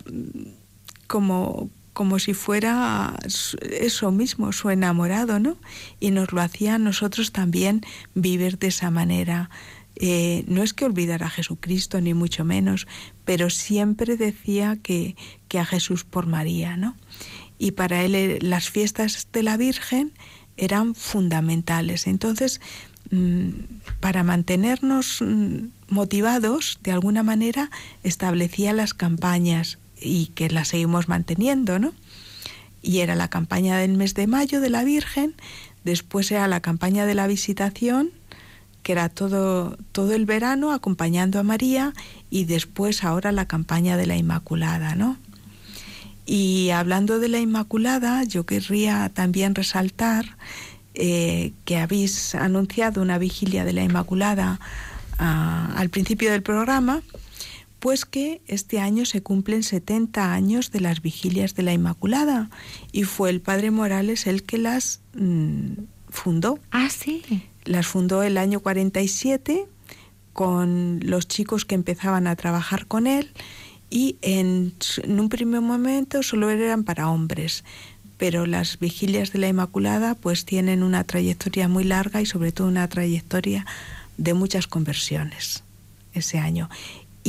como, como si fuera eso mismo, su enamorado, ¿no? Y nos lo hacía a nosotros también vivir de esa manera. Eh, no es que olvidara a Jesucristo, ni mucho menos, pero siempre decía que, que a Jesús por María, ¿no? Y para él eh, las fiestas de la Virgen eran fundamentales. Entonces, mm, para mantenernos mm, motivados, de alguna manera, establecía las campañas y que las seguimos manteniendo, ¿no? Y era la campaña del mes de mayo de la Virgen, después era la campaña de la visitación, que era todo, todo el verano acompañando a María, y después ahora la campaña de la Inmaculada, ¿no? Y hablando de la Inmaculada, yo querría también resaltar eh, que habéis anunciado una vigilia de la Inmaculada ah, al principio del programa, pues que este año se cumplen 70 años de las vigilias de la Inmaculada y fue el Padre Morales el que las mm, fundó. Ah, sí. Las fundó el año 47 con los chicos que empezaban a trabajar con él y en, un primer momento solo eran para hombres, pero las vigilias de la Inmaculada pues tienen una trayectoria muy larga y sobre todo una trayectoria de muchas conversiones ese año.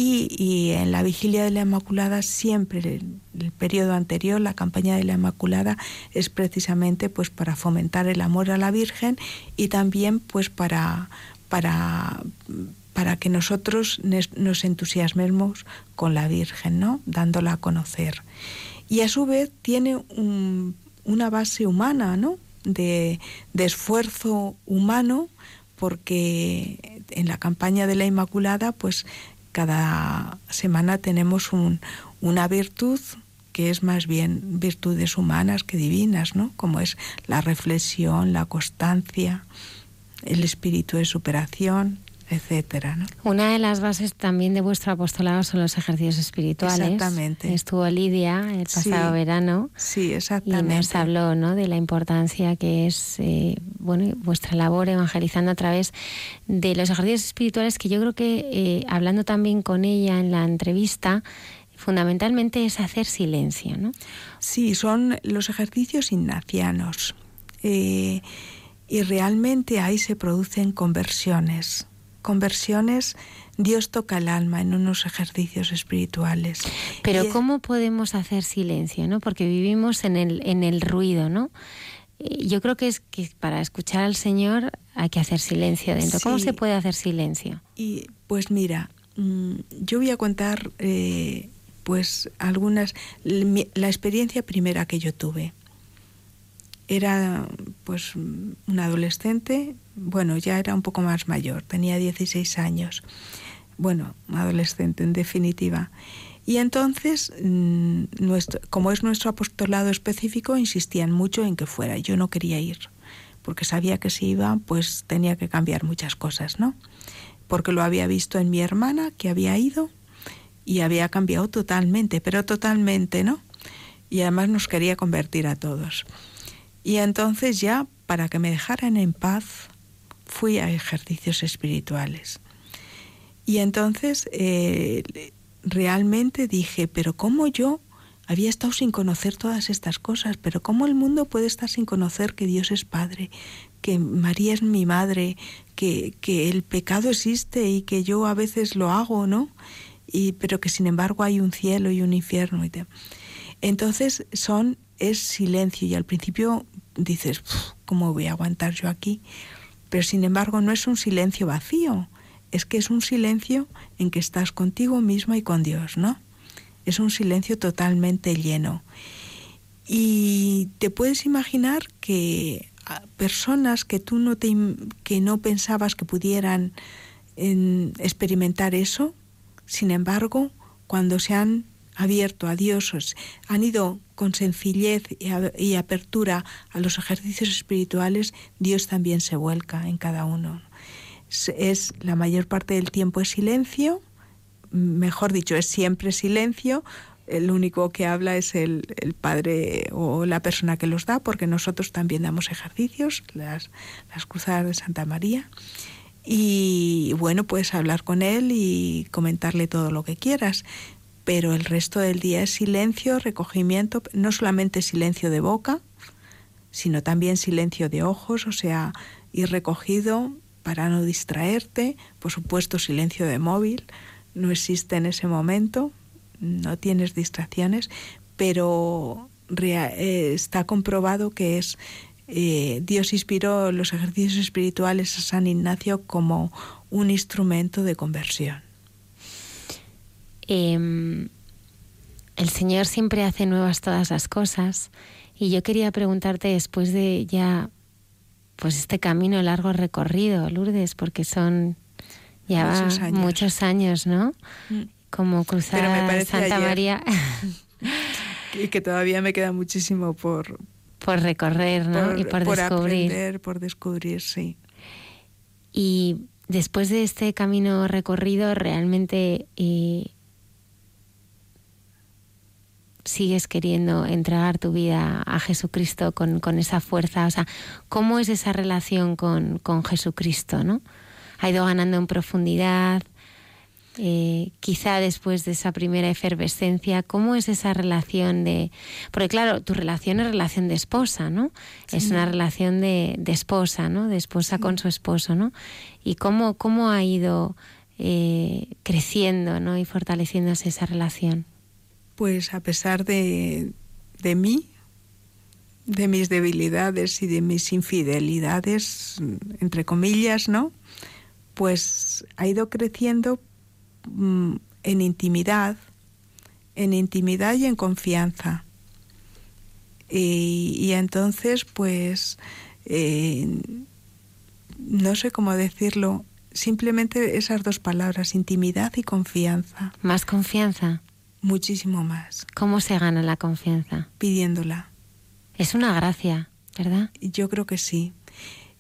Y, en la vigilia de la Inmaculada siempre el, el, periodo anterior, la campaña de la Inmaculada es precisamente pues para fomentar el amor a la Virgen y también pues para, para para que nosotros nos entusiasmemos con la Virgen, ¿no? dándola a conocer. Y a su vez tiene una base humana, ¿no? De, esfuerzo humano, porque en la campaña de la Inmaculada, pues cada semana tenemos una virtud que es más bien virtudes humanas que divinas, ¿no? Como es la reflexión, la constancia, el espíritu de superación, etcétera. ¿no? Una de las bases también de vuestro apostolado son los ejercicios espirituales. Exactamente. Estuvo Lidia el pasado verano. Sí, exactamente. Y nos habló ¿no? de la importancia que es eh, bueno, vuestra labor evangelizando a través de los ejercicios espirituales, que yo creo que eh, hablando también con ella en la entrevista, fundamentalmente es hacer silencio. ¿no? Sí, son los ejercicios ignacianos. Eh, y realmente ahí se producen conversiones conversiones, Dios toca el alma en unos ejercicios espirituales. Pero ¿cómo podemos hacer silencio? ¿no? Porque vivimos en el, en el ruido, ¿no? Eh, yo creo que es que para escuchar al Señor hay que hacer silencio dentro. ¿Cómo se puede hacer silencio? Y pues mira, mm, yo voy a contar eh, pues algunas, la experiencia primera que yo tuve. Era pues un adolescente, bueno, ya era un poco más mayor, tenía 16 años. Bueno, adolescente en definitiva. Y entonces, mm, nuestro, como es nuestro apostolado específico, insistían mucho en que fuera. Yo no quería ir, porque sabía que si iba, pues tenía que cambiar muchas cosas, ¿no? Porque lo había visto en mi hermana, que había ido, y había cambiado totalmente, pero totalmente, ¿no? Y además nos quería convertir a todos. Y entonces ya, para que me dejaran en paz, fui a ejercicios espirituales. Y entonces eh, realmente dije, pero ¿cómo yo había estado sin conocer todas estas cosas? Pero ¿cómo el mundo puede estar sin conocer que Dios es Padre, que María es mi madre, que, que el pecado existe y que yo a veces lo hago, ¿no? Y, pero que sin embargo hay un cielo y un infierno. Y Entonces son, es silencio y al principio dices, ¿cómo voy a aguantar yo aquí? Pero sin embargo no es un silencio vacío, es que es un silencio en que estás contigo mismo y con Dios, ¿no? Es un silencio totalmente lleno. Y te puedes imaginar que personas que tú no, te, que no pensabas que pudieran experimentar eso, sin embargo, cuando se han abierto a Dios, han ido con sencillez y, apertura a los ejercicios espirituales, Dios también se vuelca en cada uno es la mayor parte del tiempo es silencio, mejor dicho, es siempre silencio. El único que habla es el, padre o la persona que los da, porque nosotros también damos ejercicios, las, las cruzadas de Santa María. Y bueno, puedes hablar con él y comentarle todo lo que quieras, pero el resto del día es silencio, recogimiento, no solamente silencio de boca, sino también silencio de ojos, o sea, ir recogido, para no distraerte, por supuesto silencio de móvil, no existe en ese momento, no tienes distracciones, pero eh, está comprobado que es eh, Dios inspiró los ejercicios espirituales a San Ignacio como un instrumento de conversión. Em, el Señor siempre hace nuevas todas las cosas y yo quería preguntarte después de ya pues este camino largo recorrido, Lourdes, porque son ya muchos años, ¿no? Mm. Como cruzar Santa María. y que todavía me queda muchísimo por por recorrer, ¿no? y por, por descubrir. Aprender, por descubrir, sí. Y después de este camino recorrido, realmente eh, sigues queriendo entregar tu vida a Jesucristo con, esa fuerza? O sea, ¿cómo es esa relación con, Jesucristo? ¿no? ¿Ha ido ganando en profundidad? Eh, quizá después de esa primera efervescencia, ¿cómo es esa relación de...? Porque claro, tu relación es relación de esposa, ¿no? Es una relación de, esposa, ¿no? De esposa con su esposo, ¿no? ¿Y cómo, cómo ha ido eh, creciendo, ¿no? Y fortaleciéndose esa relación pues a pesar de, de mí, de mis debilidades y de mis infidelidades, entre comillas, ¿no? Pues ha ido creciendo mm, en intimidad, en intimidad y en confianza. Y, entonces, pues, eh, no sé cómo decirlo, simplemente esas dos palabras, intimidad y confianza. Más confianza. Muchísimo más. ¿Cómo se gana la confianza? Pidiéndola. Es una gracia, ¿verdad? Yo creo que sí.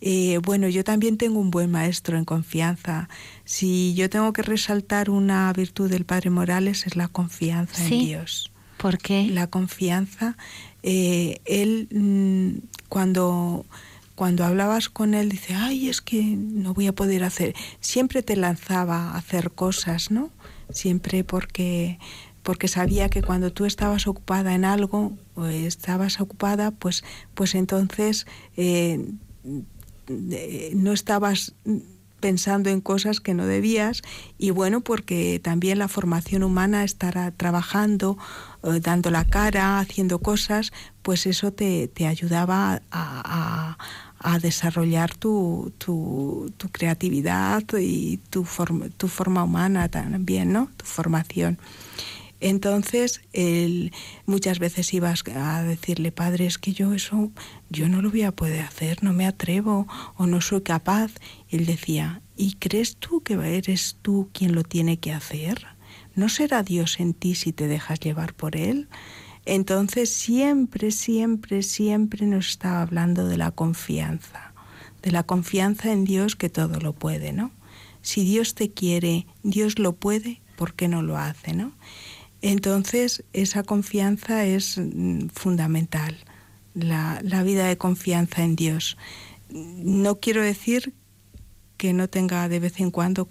Eh, bueno, yo también tengo un buen maestro en confianza. Si yo tengo que resaltar una virtud del Padre Morales es la confianza en Dios. ¿Por qué? La confianza. Eh, él, mm, cuando, cuando hablabas con él, dice, ay, es que no voy a poder hacer. Siempre te lanzaba a hacer cosas, ¿no? Siempre porque porque sabía que cuando tú estabas ocupada en algo o estabas ocupada, pues, pues entonces eh, no estabas pensando en cosas que no debías y bueno, porque también la formación humana estará trabajando, eh, dando la cara, haciendo cosas, pues eso te, ayudaba a, desarrollar tu, tu, creatividad y tu, tu forma humana también, ¿no? Tu formación. Entonces, muchas veces ibas a decirle, padre, es que yo eso, yo no lo voy a poder hacer, no me atrevo o no soy capaz. él decía, ¿y crees tú que eres tú quien lo tiene que hacer? ¿No será Dios en ti si te dejas llevar por Él? Entonces, siempre, siempre, siempre nos estaba hablando de la confianza, de la confianza en Dios que todo lo puede, ¿no? Si Dios te quiere, Dios lo puede, ¿por qué no lo hace, no? Entonces, esa confianza es mm, fundamental, la, vida de confianza en Dios. No quiero decir que no tenga de vez en cuando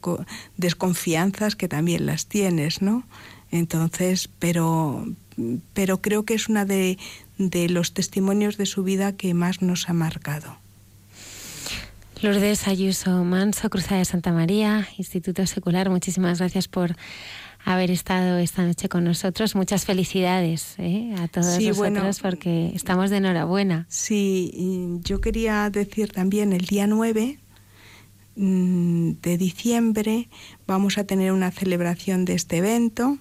desconfianzas, que también las tienes, ¿no? Entonces, pero, pero creo que es una de, de los testimonios de su vida que más nos ha marcado. Lourdes Ayuso Manso, Cruzada de Santa María, Instituto Secular, muchísimas gracias por haber estado esta noche con nosotros. Muchas felicidades ¿eh? a todos nosotros porque estamos de enhorabuena. Sí, yo quería decir también el día 9 mm, de diciembre vamos a tener una celebración de este evento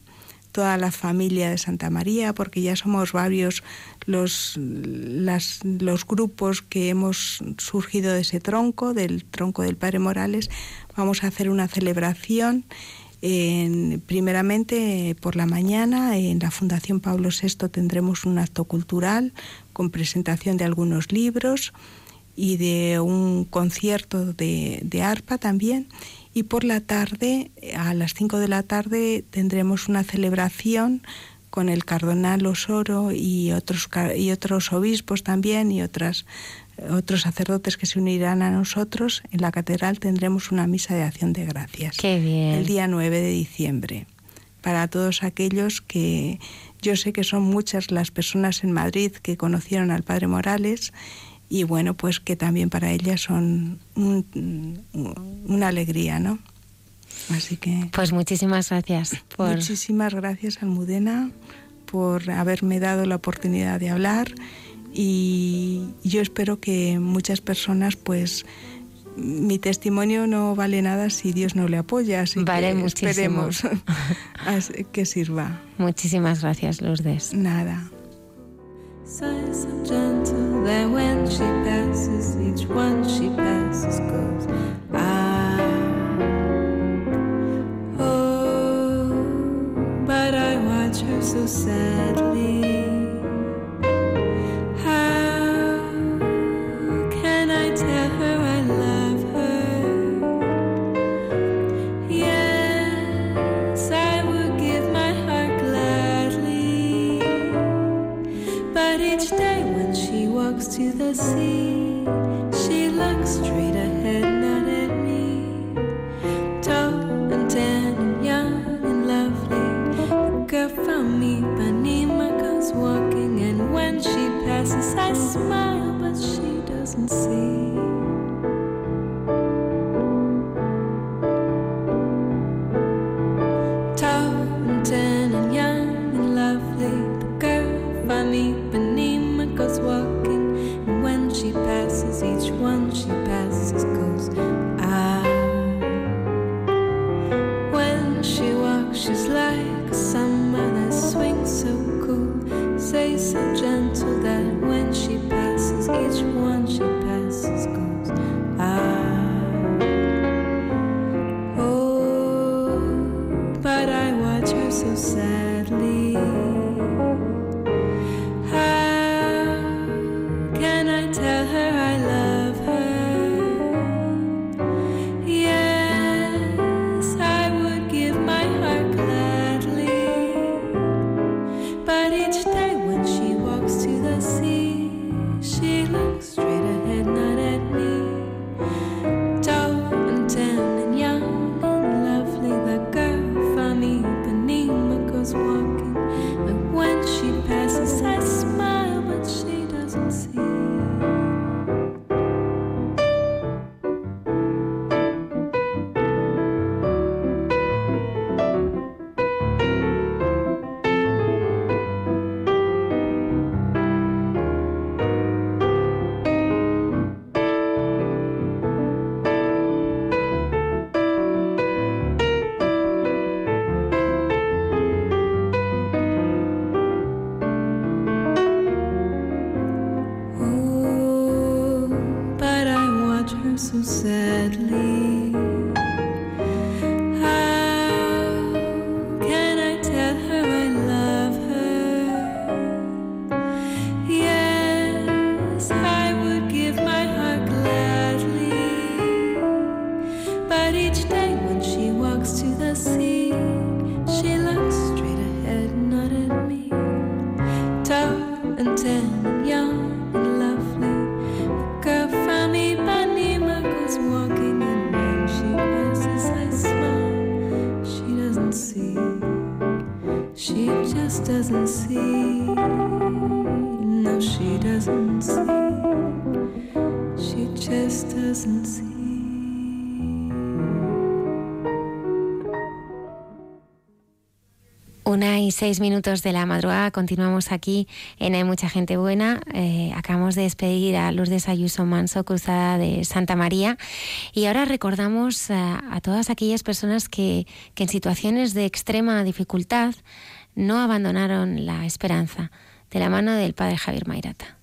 toda la familia de Santa María, porque ya somos varios los, los grupos que hemos surgido de ese tronco, del tronco del Padre Morales. Vamos a hacer una celebración primeramente por la mañana en la Fundación Pablo VI tendremos un acto cultural con presentación de algunos libros y de un concierto de, arpa también. Y por la tarde, a las 5 de la tarde, tendremos una celebración con el cardenal Osoro y otros, y otros obispos también y otras otros sacerdotes que se unirán a nosotros, en la catedral tendremos una misa de acción de gracias. Qué bien. El día 9 de diciembre. Para todos aquellos que yo sé que son muchas las personas en Madrid que conocieron al Padre Morales y bueno, pues que también para ellas son una alegría, ¿no? Así que... Pues muchísimas gracias. Por... Muchísimas gracias, Almudena, por haberme dado la oportunidad de hablar y yo espero que muchas personas pues mi testimonio no vale nada si Dios no le apoya, así vale que muchísimo. esperemos que sirva. Muchísimas gracias, Lourdes. Nada. to the sea. Una y seis minutos de la madrugada, continuamos aquí en Hay Mucha Gente Buena. Eh, acabamos de despedir a Lourdes Ayuso Manso, cruzada de Santa María. Y ahora recordamos a, a todas aquellas personas que, que en situaciones de extrema dificultad no abandonaron la esperanza, de la mano del Padre Javier Mairata.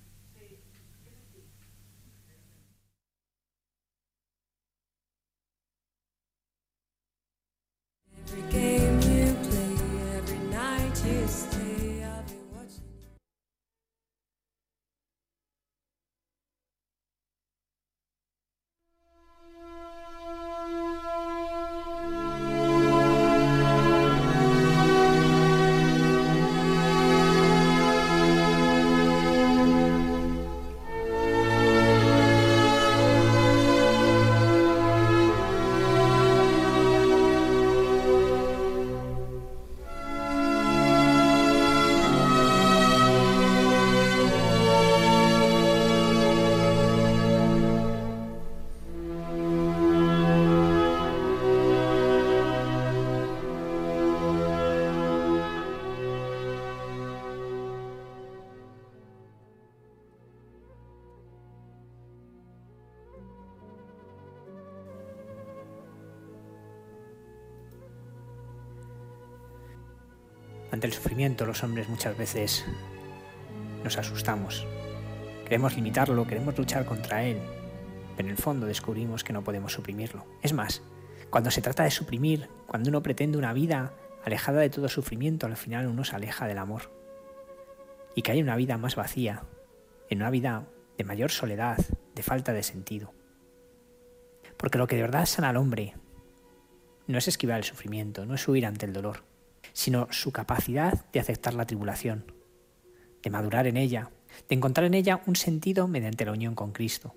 Los hombres muchas veces nos asustamos. Queremos limitarlo, queremos luchar contra él, pero en el fondo descubrimos que no podemos suprimirlo. Es más, cuando se trata de suprimir, cuando uno pretende una vida alejada de todo sufrimiento, al final uno se aleja del amor. Y que hay una vida más vacía, en una vida de mayor soledad, de falta de sentido. Porque lo que de verdad sana al hombre no es esquivar el sufrimiento, no es huir ante el dolor, sino su capacidad de aceptar la tribulación, de madurar en ella, de encontrar en ella un sentido mediante la unión con Cristo.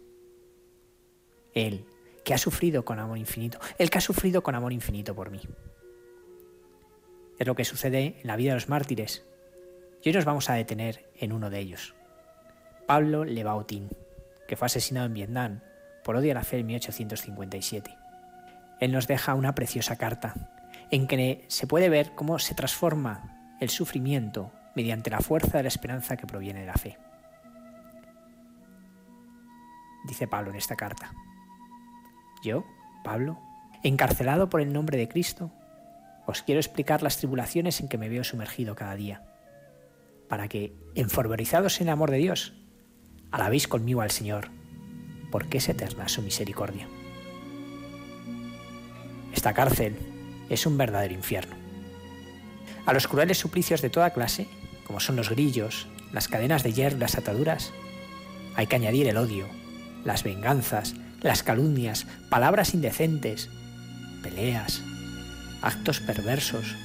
Él, que ha sufrido con amor infinito, Él que ha sufrido con amor infinito por mí. Es lo que sucede en la vida de los mártires. Y hoy nos vamos a detener en uno de ellos. Pablo Lebautin, que fue asesinado en Vietnam por odio a la fe en 1857. Él nos deja una preciosa carta en que se puede ver cómo se transforma el sufrimiento mediante la fuerza de la esperanza que proviene de la fe. Dice Pablo en esta carta. Yo, Pablo, encarcelado por el nombre de Cristo, os quiero explicar las tribulaciones en que me veo sumergido cada día, para que, enfervorizados en el amor de Dios, alabéis conmigo al Señor, porque es eterna su misericordia. Esta cárcel es un verdadero infierno. A los crueles suplicios de toda clase, como son los grillos, las cadenas de hierro las ataduras, hay que añadir el odio, las venganzas, las calumnias, palabras indecentes, peleas, actos perversos,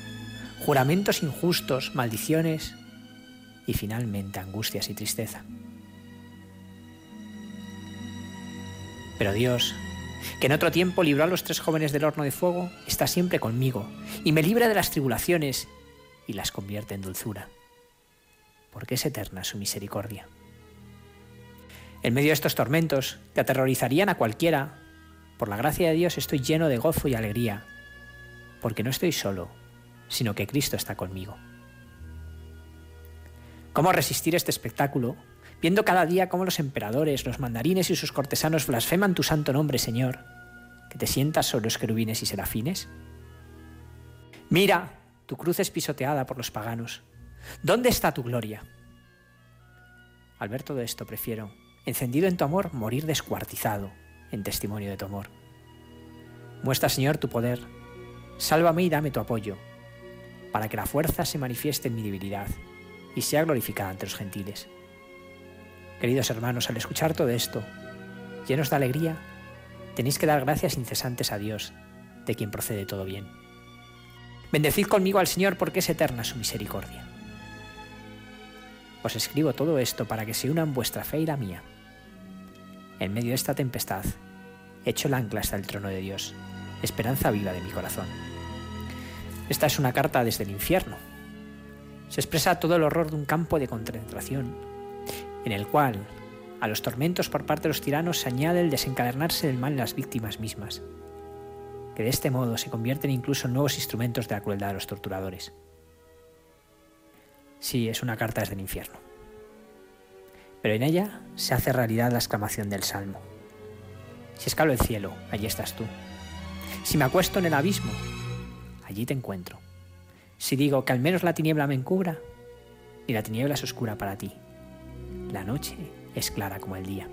juramentos injustos, maldiciones y finalmente angustias y tristeza. Pero Dios, que en otro tiempo libró a los tres jóvenes del horno de fuego, está siempre conmigo y me libra de las tribulaciones y las convierte en dulzura, porque es eterna su misericordia. En medio de estos tormentos que aterrorizarían a cualquiera, por la gracia de Dios estoy lleno de gozo y alegría, porque no estoy solo, sino que Cristo está conmigo. ¿Cómo resistir este espectáculo viendo cada día cómo los emperadores, los mandarines y sus cortesanos blasfeman tu santo nombre, Señor, que te sientas sobre los querubines y serafines? Mira, tu cruz es pisoteada por los paganos. ¿Dónde está tu gloria? Al ver todo esto, prefiero, encendido en tu amor, morir descuartizado en testimonio de tu amor. Muestra, Señor, tu poder. Sálvame y dame tu apoyo, para que la fuerza se manifieste en mi debilidad y sea glorificada ante los gentiles. Queridos hermanos, al escuchar todo esto, llenos de alegría, tenéis que dar gracias incesantes a Dios, de quien procede todo bien. Bendecid conmigo al Señor porque es eterna su misericordia. Os escribo todo esto para que se unan vuestra fe y la mía. En medio de esta tempestad, echo el ancla hasta el trono de Dios, esperanza viva de mi corazón. Esta es una carta desde el infierno. Se expresa todo el horror de un campo de concentración, en el cual a los tormentos por parte de los tiranos se añade el desencadernarse del mal en las víctimas mismas, que de este modo se convierten incluso en nuevos instrumentos de la crueldad de los torturadores. Sí, es una carta desde el infierno. Pero en ella se hace realidad la exclamación del Salmo. Si escalo el cielo, allí estás tú. Si me acuesto en el abismo, allí te encuentro. Si digo que al menos la tiniebla me encubra, y la tiniebla es oscura para ti. La noche es clara como el día.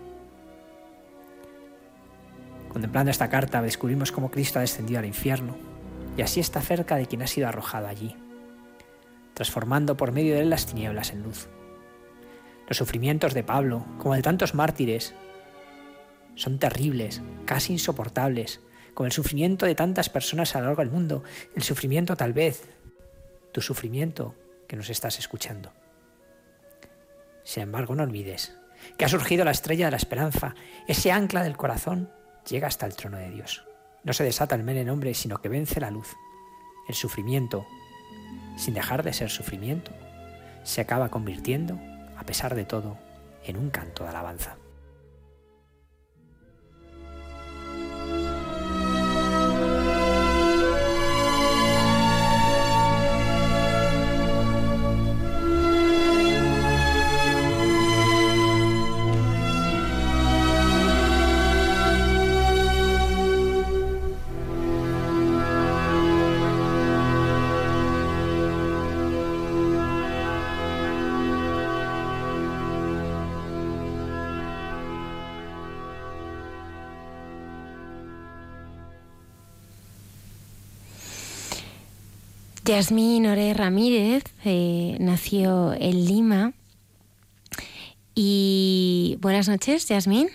Contemplando esta carta descubrimos cómo Cristo ha descendido al infierno y así está cerca de quien ha sido arrojado allí, transformando por medio de él las tinieblas en luz. Los sufrimientos de Pablo, como de tantos mártires, son terribles, casi insoportables, como el sufrimiento de tantas personas a lo largo del mundo, el sufrimiento tal vez, tu sufrimiento que nos estás escuchando. Sin embargo, no olvides que ha surgido la estrella de la esperanza, ese ancla del corazón llega hasta el trono de Dios. No se desata el en hombre, sino que vence la luz. El sufrimiento, sin dejar de ser sufrimiento, se acaba convirtiendo, a pesar de todo, en un canto de alabanza. Yasmín Ore Ramírez eh, nació en Lima. Y buenas noches, Yasmín.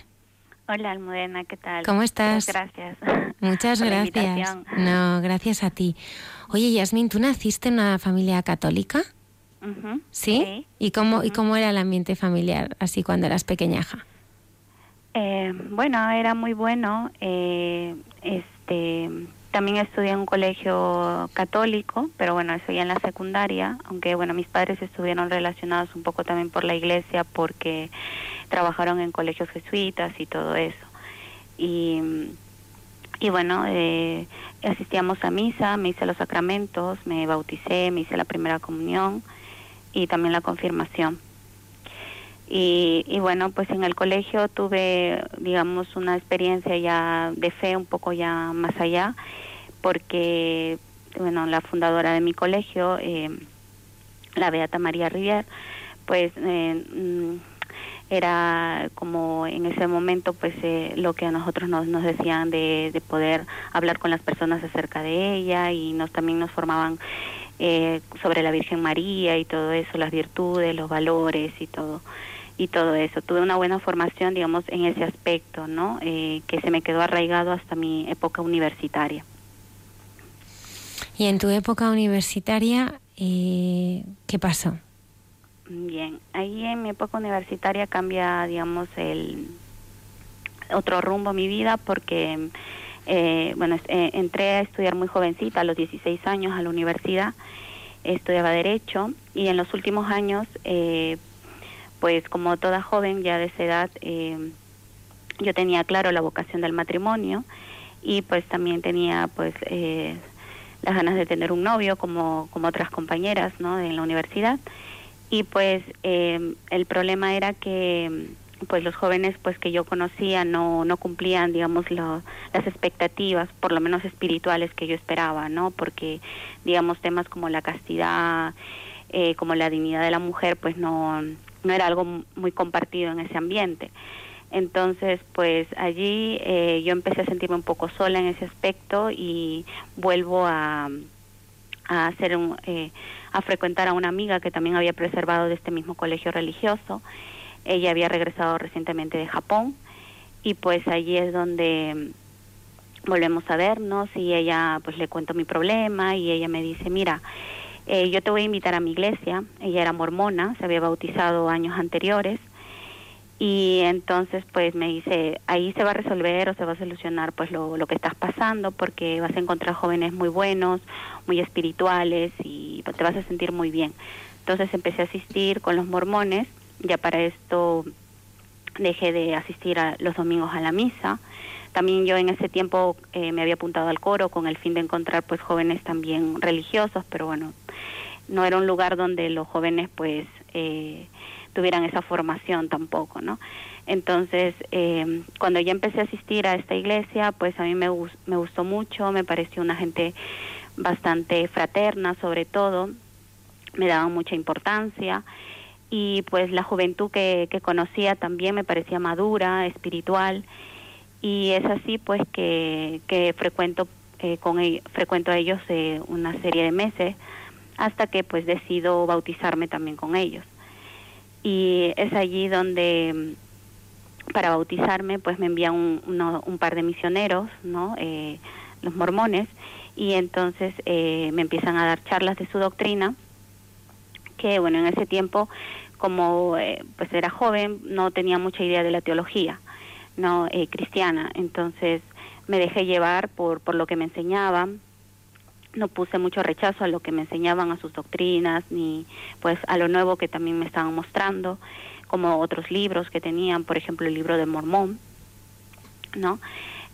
Hola, Almudena, ¿qué tal? ¿Cómo estás? gracias. Muchas por la gracias. No, gracias a ti. Oye, Yasmín, ¿tú naciste en una familia católica? ¿Sí? ¿Y cómo, ¿Y cómo era el ambiente familiar así cuando eras pequeñaja? Eh, bueno, era muy bueno. eh, este, también estudié en un colegio católico, pero bueno, eso ya en la secundaria, aunque bueno, mis padres estuvieron relacionados un poco también por la iglesia porque trabajaron en colegios jesuitas y todo eso. Y, y bueno, eh, asistíamos a misa, me hice los sacramentos, me bauticé, me hice la primera comunión y también la confirmación. Y, y bueno, pues en el colegio tuve, digamos, una experiencia ya de fe un poco ya más allá, porque, bueno, la fundadora de mi colegio, eh, la Beata María Rivier, pues eh, mm, era como en ese momento pues eh, lo que a nosotros nos, nos decían de, de poder hablar con las personas acerca de ella y nos también nos formaban eh, sobre la Virgen María y todo eso, las virtudes, los valores y todo y todo eso. Tuve una buena formación, digamos, en ese aspecto, ¿no? Eh, que se me quedó arraigado hasta mi época universitaria. Y en tu época universitaria, eh, ¿qué pasó? Bien, ahí en mi época universitaria cambia, digamos, el otro rumbo mi vida porque, eh, bueno, eh, entré a estudiar muy jovencita, a los 16 años, a la universidad, estudiaba Derecho y en los últimos años, eh, pues como toda joven ya de esa edad, eh, yo tenía claro la vocación del matrimonio y pues también tenía pues eh, las ganas de tener un novio como, como otras compañeras ¿no? en la universidad y pues eh, el problema era que pues los jóvenes pues que yo conocía no no cumplían digamos lo- las expectativas por lo menos espirituales que yo esperaba no porque digamos temas como la castidad eh, como la dignidad de la mujer pues no no era algo muy compartido en ese ambiente Entonces, pues allí eh, yo empecé a sentirme un poco sola en ese aspecto y vuelvo a, a hacer un, eh, a frecuentar a una amiga que también había preservado de este mismo colegio religioso. Ella había regresado recientemente de Japón y pues allí es donde volvemos a vernos y ella pues le cuento mi problema y ella me dice, mira, eh, yo te voy a invitar a mi iglesia. Ella era mormona, se había bautizado años anteriores y entonces pues me dice, ahí se va a resolver o se va a solucionar pues lo, que estás pasando porque vas a encontrar jóvenes muy buenos, muy espirituales y te vas a sentir muy bien. Entonces empecé a asistir con los mormones, ya para esto dejé de asistir a los domingos a la misa. También yo en ese tiempo eh, me había apuntado al coro con el fin de encontrar pues jóvenes también religiosos, pero bueno, no era un lugar donde los jóvenes pues eh, tuvieran esa formación tampoco, ¿no? Entonces, eh, cuando ya empecé a asistir a esta iglesia, pues a mí me, me gustó mucho, me pareció una gente bastante fraterna sobre todo, me daban mucha importancia y pues la juventud que, que conocía también me parecía madura, espiritual y es así pues que, que frecuento eh, con ell- frecuento a ellos eh, una serie de meses hasta que pues decido bautizarme también con ellos. Y es allí donde mm, para bautizarme pues me envían un, un par de misioneros no Eh, los mormones y entonces eh, me empiezan a dar charlas de su doctrina que bueno en ese tiempo como eh, pues era joven no tenía mucha idea de la teología no eh, cristiana. Entonces me dejé llevar por por lo que me enseñaban. No puse mucho rechazo a lo que me enseñaban a sus doctrinas ni pues a lo nuevo que también me estaban mostrando como otros libros que tenían por ejemplo el libro de Mormón no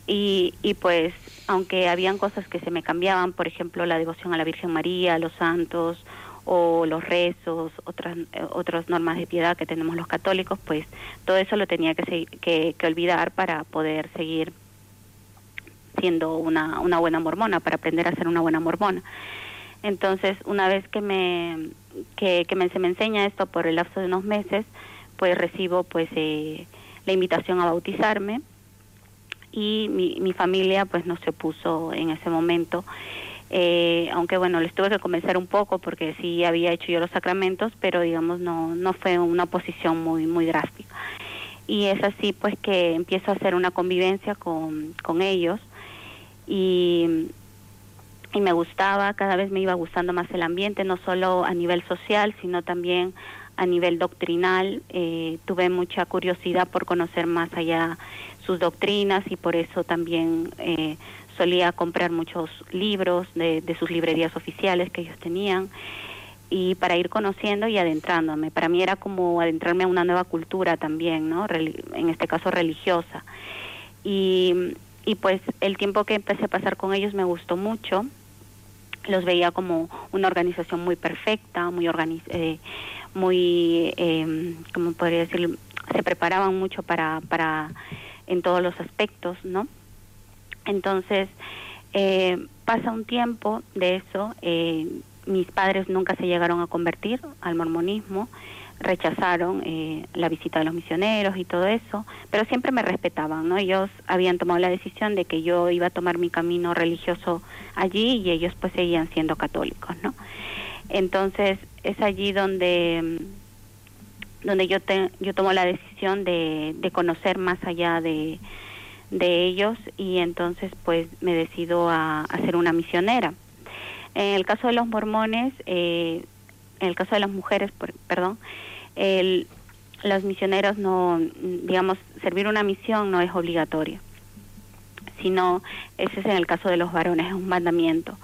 y, y pues aunque habían cosas que se me cambiaban por ejemplo la devoción a la Virgen María a los santos o los rezos otras eh, otras normas de piedad que tenemos los católicos pues todo eso lo tenía que, que, que olvidar para poder seguir siendo una, una buena mormona, para aprender a ser una buena mormona. Entonces, una vez que me, que, que me, se me enseña esto por el lapso de unos meses, pues recibo pues eh, la invitación a bautizarme y mi, mi familia pues no se opuso en ese momento. Eh, aunque bueno, les tuve que convencer un poco porque sí había hecho yo los sacramentos, pero digamos no, no fue una posición muy, muy drástica. Y es así pues que empiezo a hacer una convivencia con, con ellos y, y me gustaba, cada vez me iba gustando más el ambiente, no solo a nivel social, sino también a nivel doctrinal. Eh, tuve mucha curiosidad por conocer más allá sus doctrinas y por eso también eh, solía comprar muchos libros de, de sus librerías oficiales que ellos tenían y para ir conociendo y adentrándome. Para mí era como adentrarme a una nueva cultura también, ¿no? En este caso religiosa. Y, y pues el tiempo que empecé a pasar con ellos me gustó mucho. Los veía como una organización muy perfecta, muy organiz eh, muy, eh, ¿cómo podría decir? Se preparaban mucho para, para en todos los aspectos, ¿no? Entonces, eh, pasa un tiempo de eso, eh, mis padres nunca se llegaron a convertir al mormonismo, rechazaron eh, la visita de los misioneros y todo eso, pero siempre me respetaban, ¿no? Ellos habían tomado la decisión de que yo iba a tomar mi camino religioso allí y ellos pues seguían siendo católicos, ¿no? Entonces es allí donde donde yo te, yo tomo la decisión de, de conocer más allá de, de ellos y entonces pues me decido a, a ser una misionera. En el caso de los mormones, eh, en el caso de las mujeres, por- perdón, el, los misioneros no, digamos, servir una misión no es obligatorio, sino ese es en el caso de los varones, es un mandamiento.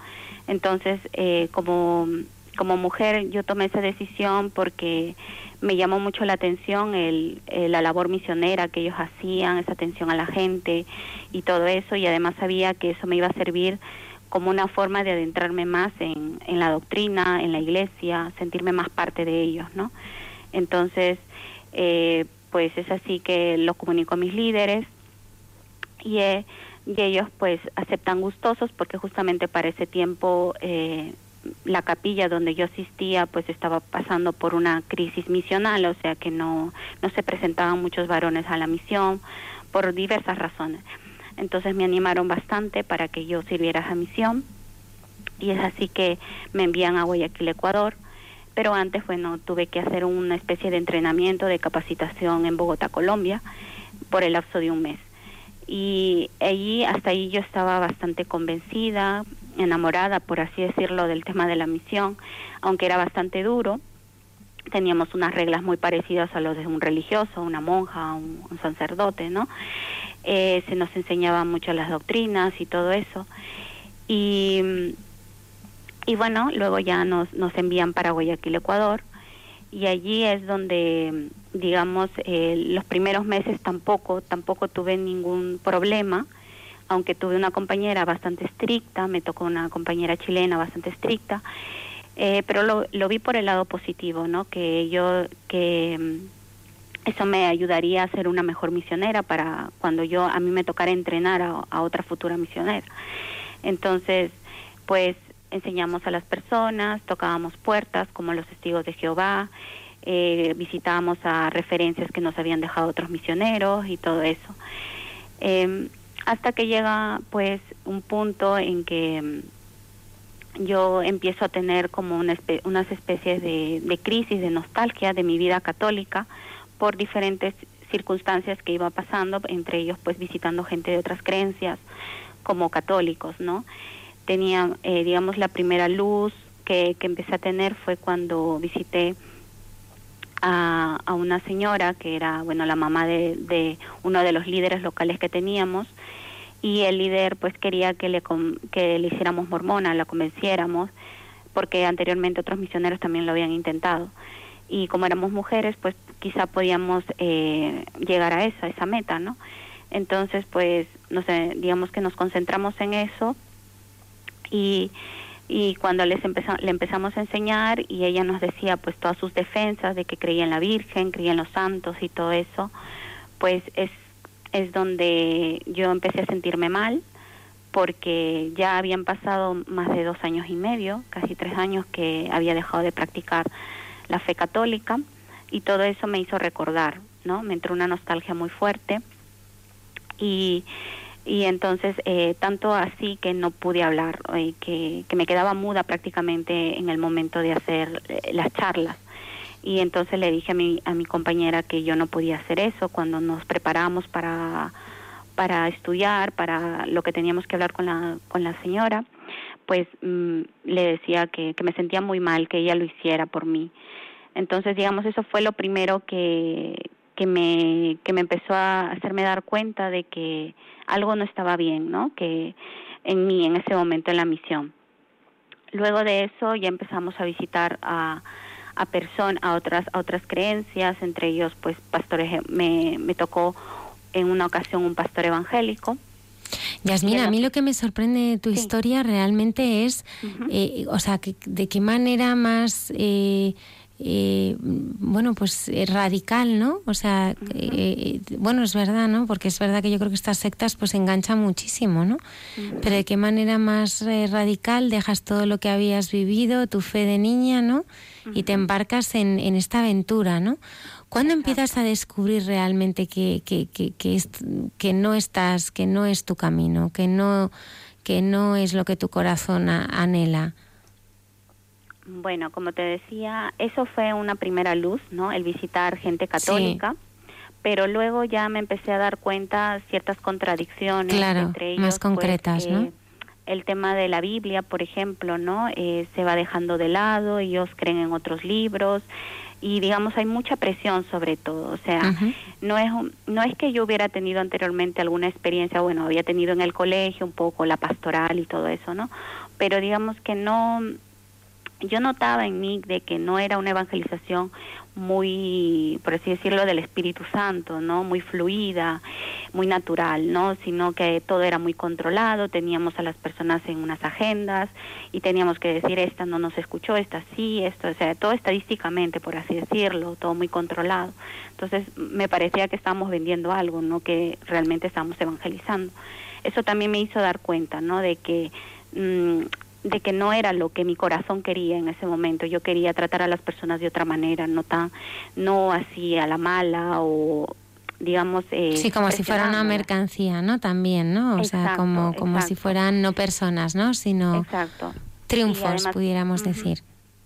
Entonces, eh, como, como mujer, yo tomé esa decisión porque me llamó mucho la atención el, el- la labor misionera que ellos hacían, esa atención a la gente y todo eso, y además sabía que eso me iba a servir como una forma de adentrarme más en, en la doctrina, en la iglesia, sentirme más parte de ellos, ¿no? Entonces, eh, pues es así que lo comunico a mis líderes y, eh, y ellos pues aceptan gustosos porque justamente para ese tiempo eh, la capilla donde yo asistía pues estaba pasando por una crisis misional, o sea que no, no se presentaban muchos varones a la misión por diversas razones. Entonces me animaron bastante para que yo sirviera a esa misión y es así que me envían a Guayaquil, Ecuador. Pero antes, bueno, tuve que hacer una especie de entrenamiento, de capacitación en Bogotá, Colombia, por el lapso de un mes. Y allí, hasta ahí yo estaba bastante convencida, enamorada, por así decirlo, del tema de la misión, aunque era bastante duro. Teníamos unas reglas muy parecidas a los de un religioso, una monja, un, un sacerdote, ¿no? Eh, se nos enseñaban mucho las doctrinas y todo eso. Y, y bueno, luego ya nos, nos envían para Guayaquil, Ecuador, y allí es donde, digamos, eh, los primeros meses tampoco, tampoco tuve ningún problema, aunque tuve una compañera bastante estricta, me tocó una compañera chilena bastante estricta, eh, pero lo, vi por el lado positivo, ¿no? Que yo, que mm, eso me ayudaría a ser una mejor misionera para cuando yo a mí me tocara entrenar a, a otra futura misionera. Entonces, pues enseñamos a las personas, tocábamos puertas como los testigos de Jehová, eh, visitábamos a referencias que nos habían dejado otros misioneros y todo eso. Eh, hasta que llega pues un punto en que mm, yo empiezo a tener como una espe unas especies de, crisis, de nostalgia de mi vida católica por diferentes circunstancias que iba pasando, entre ellos pues visitando gente de otras creencias como católicos, ¿no? tenía, eh, digamos, la primera luz que, que empecé a tener fue cuando visité a, a una señora que era, bueno, la mamá de, de uno de los líderes locales que teníamos y el líder pues quería que le, que le hiciéramos mormona, la convenciéramos, porque anteriormente otros misioneros también lo habían intentado. Y como éramos mujeres, pues quizá podíamos eh, llegar a esa, esa meta, ¿no? Entonces, pues, no sé, digamos que nos concentramos en eso y, y cuando les empeza- le empezamos a enseñar y ella nos decía pues todas sus defensas de que creía en la Virgen, creía en los santos y todo eso, pues es, es donde yo empecé a sentirme mal porque ya habían pasado más de dos años y medio, casi tres años que había dejado de practicar la fe católica y todo eso me hizo recordar, ¿no? Me entró una nostalgia muy fuerte y y entonces eh, tanto así que no pude hablar, eh, que, que me quedaba muda prácticamente en el momento de hacer eh, las charlas. Y entonces le dije a mi, a mi compañera que yo no podía hacer eso cuando nos preparamos para, para estudiar, para lo que teníamos que hablar con la, con la señora, pues mm, le decía que, que me sentía muy mal que ella lo hiciera por mí. Entonces, digamos, eso fue lo primero que, que me, que me empezó a hacerme dar cuenta de que algo no estaba bien, ¿no? Que en mí, en ese momento en la misión. Luego de eso ya empezamos a visitar a, a personas, a otras, a otras creencias, entre ellos, pues, pastores, me, me tocó en una ocasión un pastor evangélico. Yasmina, a mí lo que me sorprende de tu Sí. historia realmente es, eh, o sea, que, de qué manera más, eh, eh, bueno, pues eh, radical, ¿no? O sea, eh, eh, bueno, es verdad, ¿no? Porque es verdad que yo creo que estas sectas pues enganchan muchísimo, ¿no? Pero de qué manera más eh, radical dejas todo lo que habías vivido, tu fe de niña, ¿no? Y te embarcas en, en esta aventura, ¿no? ¿Cuándo empiezas a descubrir realmente que, que, que, que, es- que no estás, que no es tu camino, que no, que no es lo que tu corazón a- anhela? Bueno, como te decía, eso fue una primera luz, ¿no? El visitar gente católica. Pero luego ya me empecé a dar cuenta ciertas contradicciones Claro, entre ellos. más pues, concretas, ¿no? El tema de la Biblia, por ejemplo, ¿no? Eh, se va dejando de lado, ellos creen en otros libros y digamos hay mucha presión sobre todo, o sea, no es no es que yo hubiera tenido anteriormente alguna experiencia, bueno, había tenido en el colegio un poco la pastoral y todo eso, ¿no? Pero digamos que no yo notaba en mí de que no era una evangelización muy, por así decirlo, del Espíritu Santo, ¿no? Muy fluida, muy natural, ¿no? Sino que todo era muy controlado, teníamos a las personas en unas agendas y teníamos que decir, esta no nos escuchó, esta sí, esto, o sea, todo estadísticamente, por así decirlo, todo muy controlado. Entonces, me parecía que estábamos vendiendo algo, no que realmente estábamos evangelizando. Eso también me hizo dar cuenta, ¿no? De que mm, de que no era lo que mi corazón quería en ese momento. Yo quería tratar a las personas de otra manera, no tan, no así a la mala o digamos eh, sí como si fuera una mercancía no también no o sea como como si fueran no personas no sino Exacto. triunfos además- pudiéramos decir.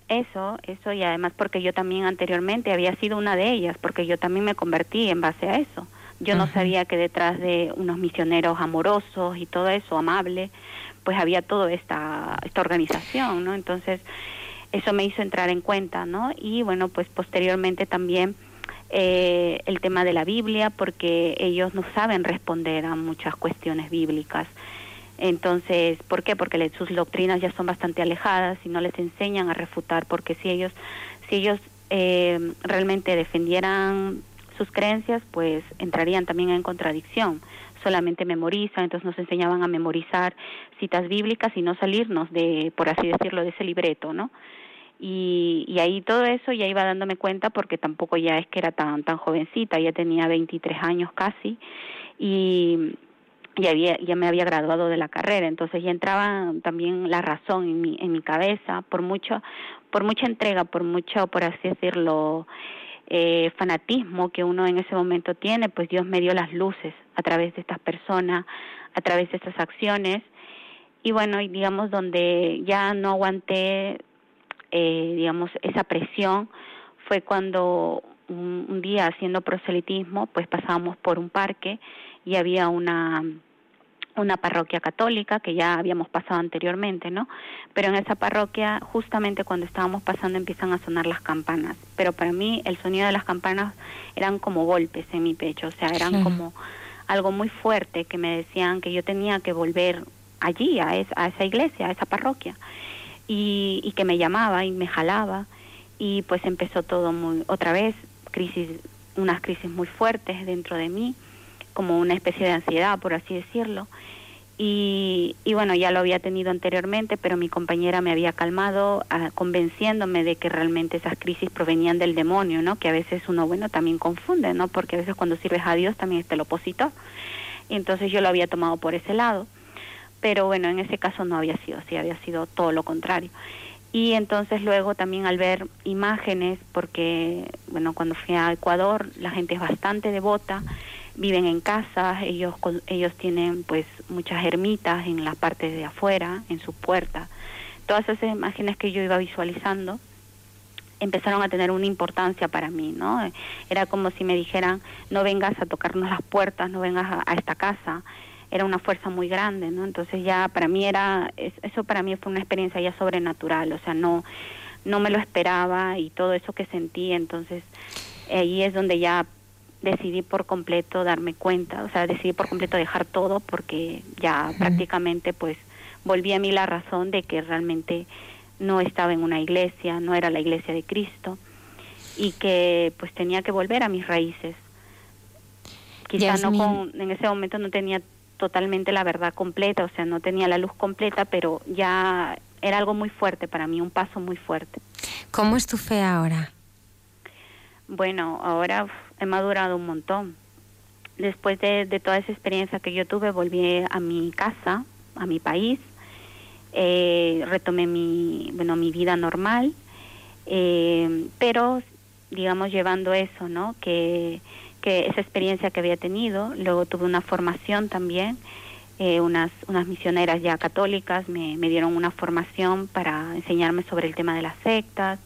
Eso, eso y además porque yo también anteriormente había sido una de ellas, porque yo también me convertí en base a eso. Yo no sabía que detrás de unos misioneros amorosos y todo eso, amable, pues había toda esta, esta organización, ¿no? Entonces, eso me hizo entrar en cuenta, ¿no? Y bueno, pues posteriormente también eh, el tema de la Biblia, porque ellos no saben responder a muchas cuestiones bíblicas. Entonces, ¿por qué? Porque sus doctrinas ya son bastante alejadas y no les enseñan a refutar, porque si ellos, si ellos eh, realmente defendieran sus creencias, pues entrarían también en contradicción. Solamente memorizan, entonces nos enseñaban a memorizar citas bíblicas y no salirnos de, por así decirlo, de ese libreto, ¿no? Y, y ahí todo eso ya iba dándome cuenta porque tampoco ya es que era tan tan jovencita, ya tenía 23 años casi y ya había ya me había graduado de la carrera, entonces ya entraba también la razón en mi en mi cabeza por mucho por mucha entrega, por mucho por así decirlo eh, fanatismo que uno en ese momento tiene, pues Dios me dio las luces a través de estas personas, a través de estas acciones. Y bueno, y digamos donde ya no aguanté eh, digamos, esa presión fue cuando un, un día haciendo proselitismo, pues pasábamos por un parque y había una una parroquia católica que ya habíamos pasado anteriormente, ¿no? Pero en esa parroquia, justamente cuando estábamos pasando, empiezan a sonar las campanas. Pero para mí el sonido de las campanas eran como golpes en mi pecho, o sea, eran como algo muy fuerte que me decían que yo tenía que volver allí, a, es- a esa iglesia, a esa parroquia y, y que me llamaba y me jalaba y pues empezó todo muy otra vez crisis unas crisis muy fuertes dentro de mí como una especie de ansiedad por así decirlo. Y, y bueno ya lo había tenido anteriormente pero mi compañera me había calmado ah, convenciéndome de que realmente esas crisis provenían del demonio no que a veces uno bueno también confunde no porque a veces cuando sirves a Dios también está el opositor y entonces yo lo había tomado por ese lado. Pero bueno, en ese caso no había sido así, había sido todo lo contrario. Y entonces luego también al ver imágenes, porque bueno, cuando fui a Ecuador la gente es bastante devota, viven en casas, ellos ellos tienen pues muchas ermitas en la parte de afuera, en su puerta. Todas esas imágenes que yo iba visualizando empezaron a tener una importancia para mí, ¿no? Era como si me dijeran, no vengas a tocarnos las puertas, no vengas a, esta casa. Era una fuerza muy grande, ¿no? Entonces ya para mí era, es- eso para mí fue una experiencia ya sobrenatural, o sea, no, no me lo esperaba y todo eso que sentí, entonces ahí es donde ya decidí por completo darme cuenta, o sea, decidí por completo dejar todo porque ya prácticamente pues volví a mí la razón de que realmente no estaba en una iglesia, no era la iglesia de Cristo y que pues tenía que volver a mis raíces. Quizá no con, en ese momento no tenía totalmente la verdad completa, o sea, no tenía la luz completa, pero ya era algo muy fuerte para mí, un paso muy fuerte. cómo es tu fe ahora Bueno, ahora he madurado un montón. Después de, de toda esa experiencia que yo tuve, volví a mi casa, a mi país, eh, retomé mi, bueno, mi vida normal, eh, pero digamos llevando eso, ¿no? Que, que esa experiencia que había tenido, luego tuve una formación también, eh, unas, unas misioneras ya católicas me, me dieron una formación para enseñarme sobre el tema de las sectas,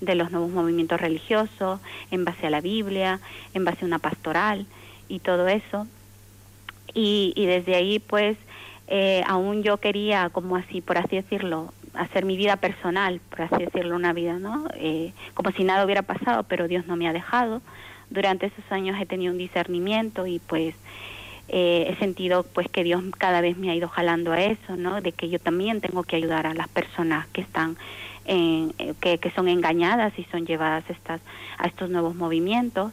de los nuevos movimientos religiosos, en base a la Biblia, en base a una pastoral y todo eso. Y, y desde ahí, pues, eh, aún yo quería, como así, por así decirlo, hacer mi vida personal, por así decirlo, una vida, ¿no? Eh, como si nada hubiera pasado, pero Dios no me ha dejado. Durante esos años he tenido un discernimiento y pues eh, he sentido pues que Dios cada vez me ha ido jalando a eso, ¿no? De que yo también tengo que ayudar a las personas que están en, eh, que, que son engañadas y son llevadas estas a estos nuevos movimientos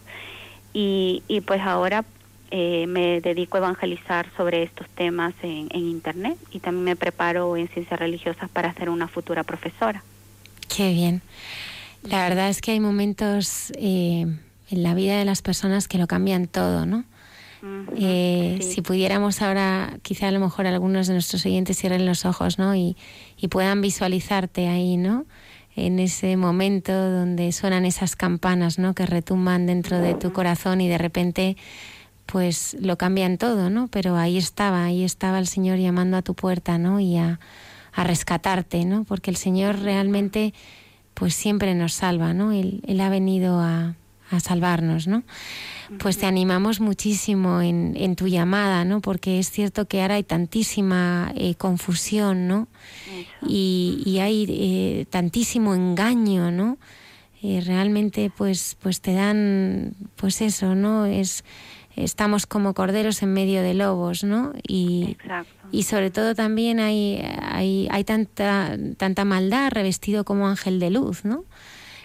y, y pues ahora eh, me dedico a evangelizar sobre estos temas en, en internet y también me preparo en ciencias religiosas para ser una futura profesora. Qué bien. La verdad es que hay momentos eh, en la vida de las personas que lo cambian todo, ¿no? Eh, sí. Si pudiéramos ahora, quizá a lo mejor algunos de nuestros oyentes cierren los ojos, ¿no? Y, y puedan visualizarte ahí, ¿no? En ese momento donde suenan esas campanas, ¿no? Que retumban dentro de tu corazón y de repente, pues lo cambian todo, ¿no? Pero ahí estaba, ahí estaba el Señor llamando a tu puerta, ¿no? Y a, a rescatarte, ¿no? Porque el Señor realmente, pues siempre nos salva, ¿no? Él, él ha venido a, a salvarnos, ¿no? Pues te animamos muchísimo en, en tu llamada, ¿no? Porque es cierto que ahora hay tantísima eh, confusión, ¿no? Y, y hay eh, tantísimo engaño, ¿no? Eh, realmente, pues, pues te dan, pues eso, ¿no? Es estamos como corderos en medio de lobos, ¿no? Y, Exacto. y sobre todo también hay, hay, hay tanta, tanta maldad revestido como ángel de luz, ¿no?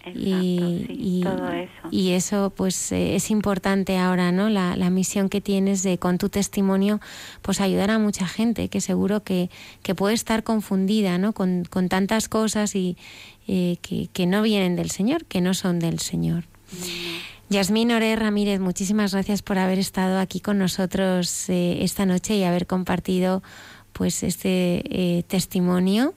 Exacto, y, sí, y- todo eso. y eso pues eh, es importante ahora, ¿no? La, la misión que tienes de con tu testimonio pues ayudar a mucha gente que seguro que, que puede estar confundida, ¿no? Con, con tantas cosas y eh, que, que no vienen del Señor, que no son del Señor. Yasmín Ore Ramírez, muchísimas gracias por haber estado aquí con nosotros eh, esta noche y haber compartido pues este testimonio.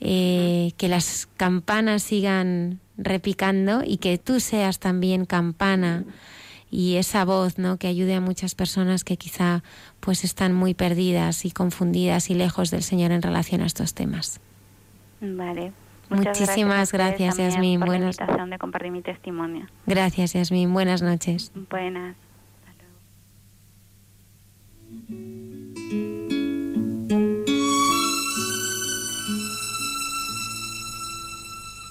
Eh, que las campanas sigan repicando y que tú seas también campana y esa voz ¿no? que ayude a muchas personas que quizá pues están muy perdidas y confundidas y lejos del Señor en relación a estos temas. Vale. Muchas Muchísimas gracias, gracias, por Buenas- la invitación de compartir mi testimonio. Gracias, Yasmín. Buenas noches. Buenas.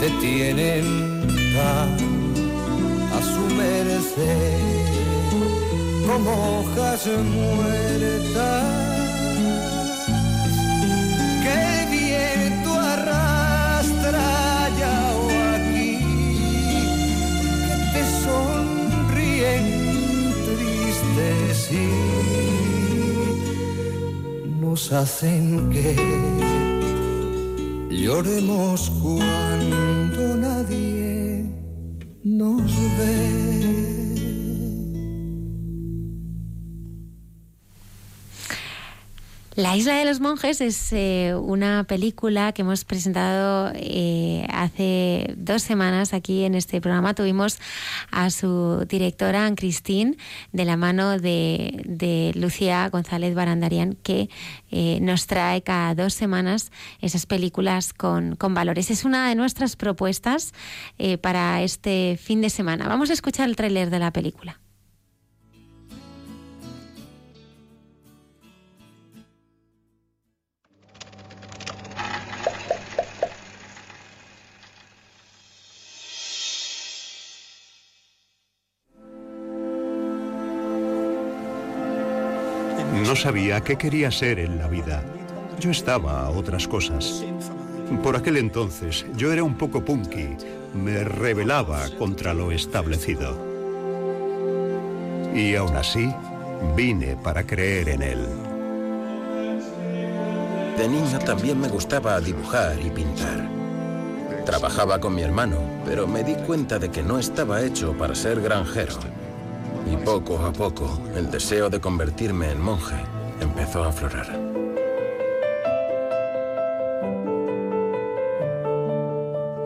Te tienen tan a su merced como hojas muertas que el viento arrastra allá o aquí, te sonríen tristes y nos hacen que lloremos cuando nadie nos ve. La Isla de los Monjes es eh, una película que hemos presentado eh, hace dos semanas aquí en este programa. Tuvimos a su directora, Anne Christine, de la mano de, de Lucía González Barandarian, que eh, nos trae cada dos semanas esas películas con, con valores. Es una de nuestras propuestas eh, para este fin de semana. Vamos a escuchar el tráiler de la película. Sabía qué quería ser en la vida. Yo estaba a otras cosas. Por aquel entonces yo era un poco punky. Me rebelaba contra lo establecido. Y aún así, vine para creer en él. De niño también me gustaba dibujar y pintar. Trabajaba con mi hermano, pero me di cuenta de que no estaba hecho para ser granjero. Y poco a poco, el deseo de convertirme en monje empezó a aflorar.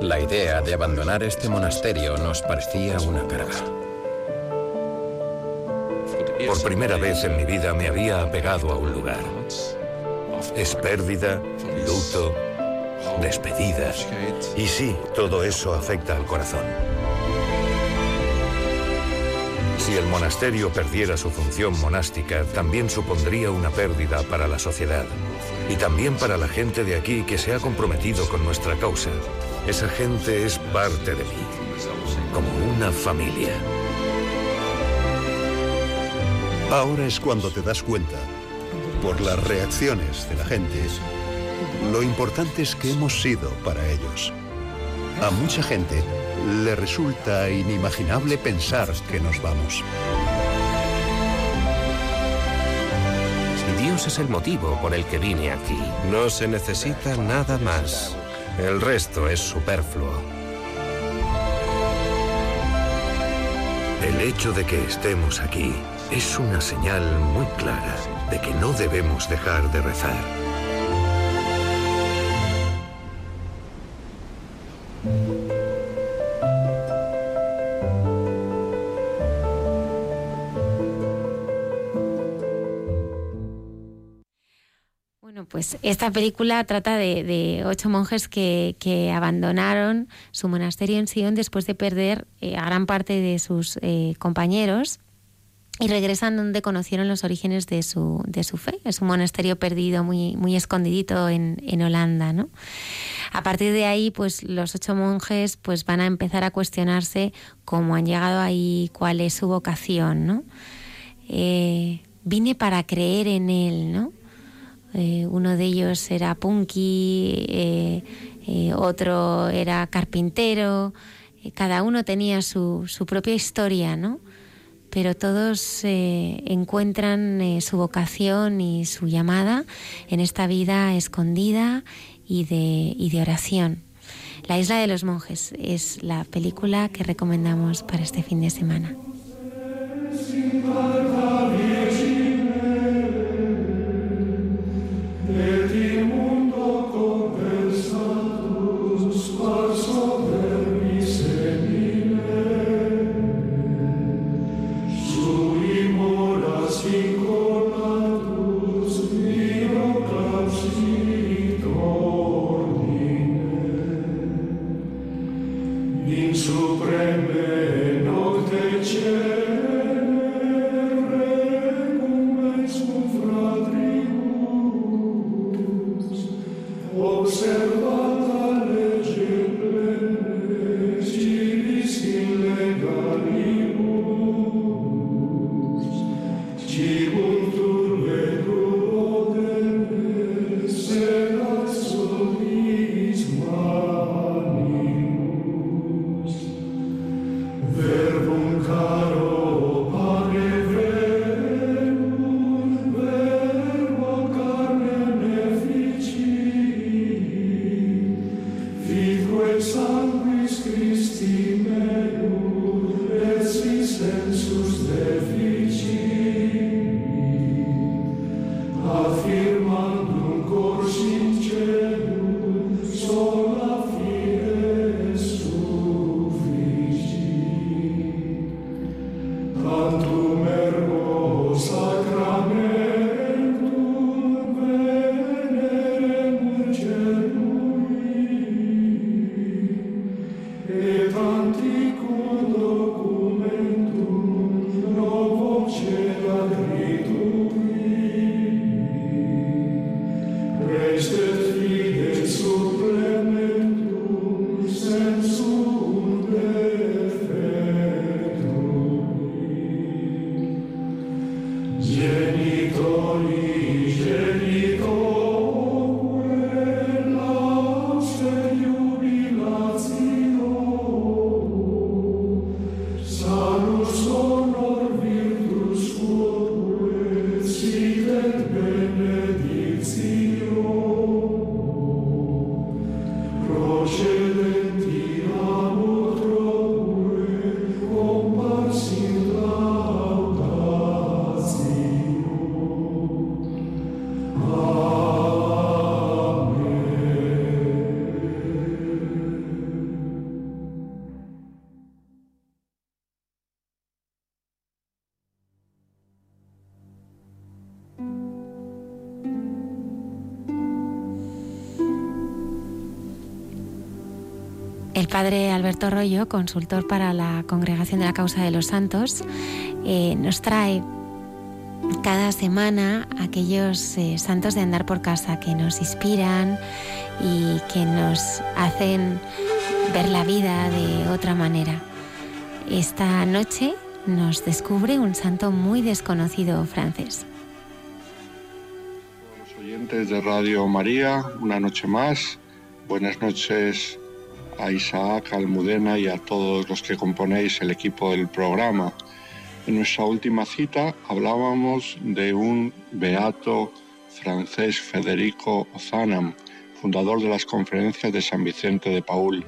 La idea de abandonar este monasterio nos parecía una carga. Por primera vez en mi vida me había apegado a un lugar. Es pérdida, luto, despedidas. Y sí, todo eso afecta al corazón. Si el monasterio perdiera su función monástica, también supondría una pérdida para la sociedad. Y también para la gente de aquí que se ha comprometido con nuestra causa. Esa gente es parte de mí, como una familia. Ahora es cuando te das cuenta, por las reacciones de la gente, lo importante es que hemos sido para ellos. A mucha gente le resulta inimaginable pensar que nos vamos. Dios es el motivo por el que vine aquí. No se necesita nada más. El resto es superfluo. El hecho de que estemos aquí es una señal muy clara de que no debemos dejar de rezar. Esta película trata de, de ocho monjes que, que abandonaron su monasterio en Sion después de perder eh, a gran parte de sus eh, compañeros y regresan donde conocieron los orígenes de su, de su fe. Es un monasterio perdido, muy, muy escondidito en, en Holanda, ¿no? A partir de ahí, pues los ocho monjes pues, van a empezar a cuestionarse cómo han llegado ahí, cuál es su vocación, ¿no? Eh, vine para creer en él, ¿no? Eh, uno de ellos era punky, eh, eh, otro era carpintero, cada uno tenía su, su propia historia, ¿no? Pero todos encuentran su vocación y su llamada en esta vida escondida y de, y de oración. La isla de los monjes es la película que recomendamos para este fin de semana. Nel padre Alberto Rollo, consultor para la Congregación de la Causa de los Santos, eh, nos trae cada semana aquellos eh, santos de andar por casa que nos inspiran y que nos hacen ver la vida de otra manera. Esta noche nos descubre un santo muy desconocido francés. oyentes de Radio María, una noche más. Buenas noches a Isaac, Almudena y a todos los que componéis el equipo del programa. En nuestra última cita hablábamos de un beato francés, Federico Ozanam, fundador de las conferencias de San Vicente de Paul.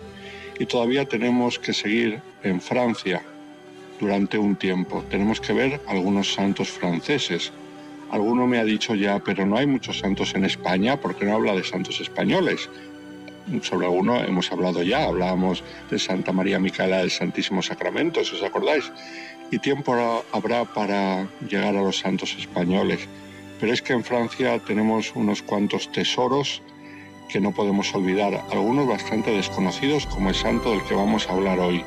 Y todavía tenemos que seguir en Francia durante un tiempo. Tenemos que ver algunos santos franceses. Alguno me ha dicho ya, pero no hay muchos santos en España, ¿por qué no habla de santos españoles? Sobre alguno hemos hablado ya, hablábamos de Santa María Micaela del Santísimo Sacramento, si os acordáis. Y tiempo habrá para llegar a los santos españoles. Pero es que en Francia tenemos unos cuantos tesoros que no podemos olvidar, algunos bastante desconocidos como el santo del que vamos a hablar hoy,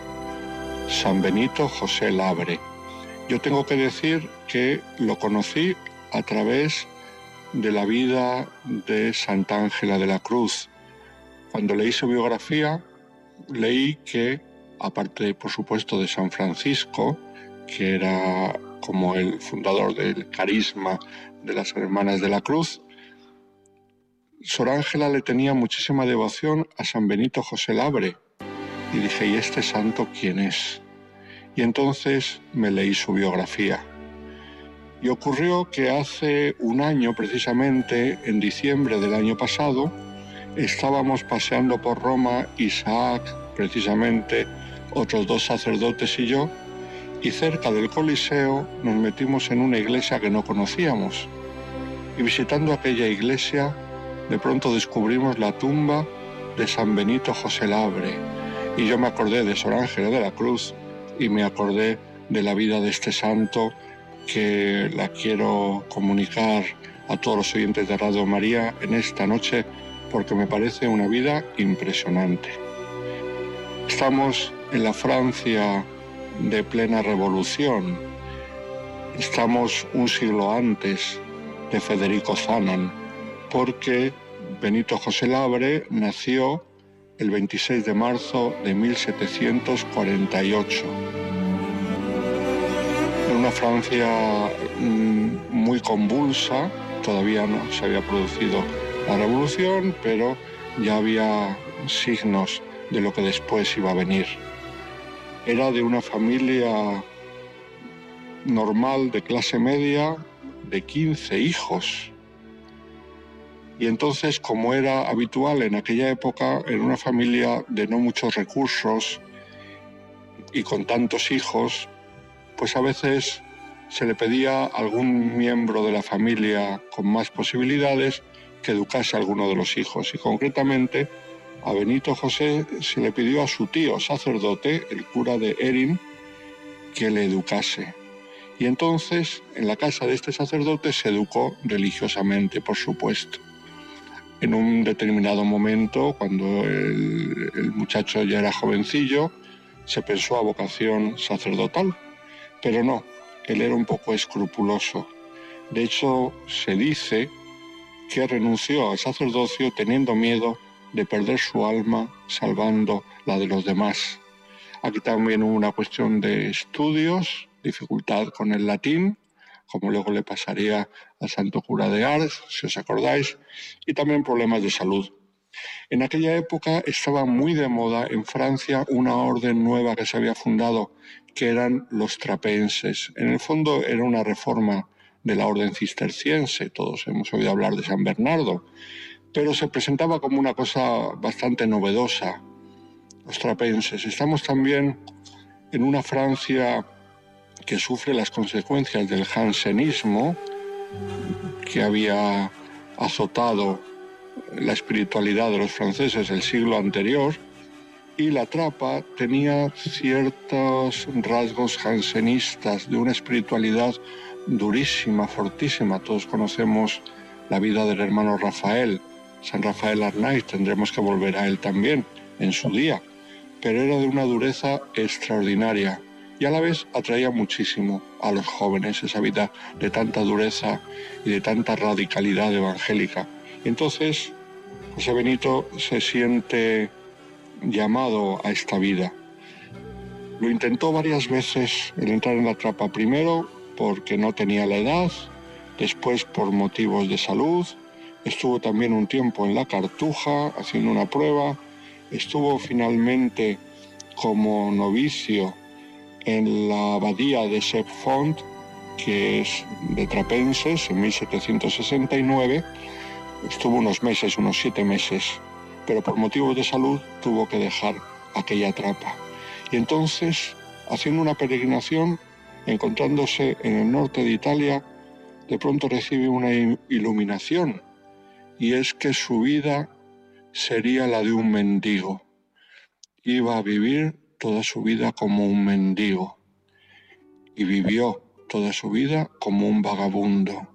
San Benito José Labre. Yo tengo que decir que lo conocí a través de la vida de Santa Ángela de la Cruz. Cuando leí su biografía, leí que, aparte por supuesto de San Francisco, que era como el fundador del carisma de las Hermanas de la Cruz, Sor Ángela le tenía muchísima devoción a San Benito José Labre. Y dije, ¿y este santo quién es? Y entonces me leí su biografía. Y ocurrió que hace un año, precisamente en diciembre del año pasado, estábamos paseando por Roma, Isaac, precisamente, otros dos sacerdotes y yo, y cerca del Coliseo nos metimos en una iglesia que no conocíamos. Y visitando aquella iglesia, de pronto descubrimos la tumba de San Benito José Labre. Y yo me acordé de Sor Ángela de la Cruz y me acordé de la vida de este santo que la quiero comunicar a todos los oyentes de Radio María en esta noche porque me parece una vida impresionante. Estamos en la Francia de plena revolución. Estamos un siglo antes de Federico Zanan, porque Benito José Labre nació el 26 de marzo de 1748. En una Francia mm, muy convulsa, todavía no se había producido la revolución, pero ya había signos de lo que después iba a venir. Era de una familia normal de clase media de 15 hijos. Y entonces, como era habitual en aquella época, en una familia de no muchos recursos y con tantos hijos, pues a veces se le pedía a algún miembro de la familia con más posibilidades que educase a alguno de los hijos. Y concretamente a Benito José se le pidió a su tío sacerdote, el cura de Erin, que le educase. Y entonces en la casa de este sacerdote se educó religiosamente, por supuesto en un determinado momento, cuando el, muchacho ya era jovencillo, se pensó a vocación sacerdotal, pero no, él era un poco escrupuloso. De hecho, se dice que renunció al sacerdocio teniendo miedo de perder su alma salvando la de los demás. Aquí también hubo una cuestión de estudios, dificultad con el latín, como luego le pasaría al santo cura de Ars, si os acordáis, y también problemas de salud. En aquella época estaba muy de moda en Francia una orden nueva que se había fundado, que eran los trapenses. En el fondo era una reforma de la orden cisterciense, todos hemos oído hablar de San Bernardo, pero se presentaba como una cosa bastante novedosa, los trapenses. Estamos también en una Francia que sufre las consecuencias del jansenismo que había azotado la espiritualidad de los franceses el siglo anterior y la trapa tenía ciertos rasgos jansenistas de una espiritualidad durísima, fortísima. Todos conocemos la vida del hermano Rafael, San Rafael Arnaiz, tendremos que volver a él también en su día. pero era de una dureza extraordinaria y a la vez atraía muchísimo a los jóvenes esa vida de tanta dureza y de tanta radicalidad evangélica. Entonces, José Benito se siente llamado a esta vida. Lo intentó varias veces el entrar en la trapa, primero porque no tenía la edad, después por motivos de salud, estuvo también un tiempo en la Cartuja haciendo una prueba, estuvo finalmente como novicio en la abadía de Sepfont, que es de Trapenses, en 1769. Estuvo unos meses, unos siete meses, pero por motivos de salud tuvo que dejar aquella trapa. Y entonces, haciendo una peregrinación, encontrándose en el norte de Italia, de pronto recibe una iluminación, y es que su vida sería la de un mendigo. Iba a vivir toda su vida como un mendigo y vivió toda su vida como un vagabundo.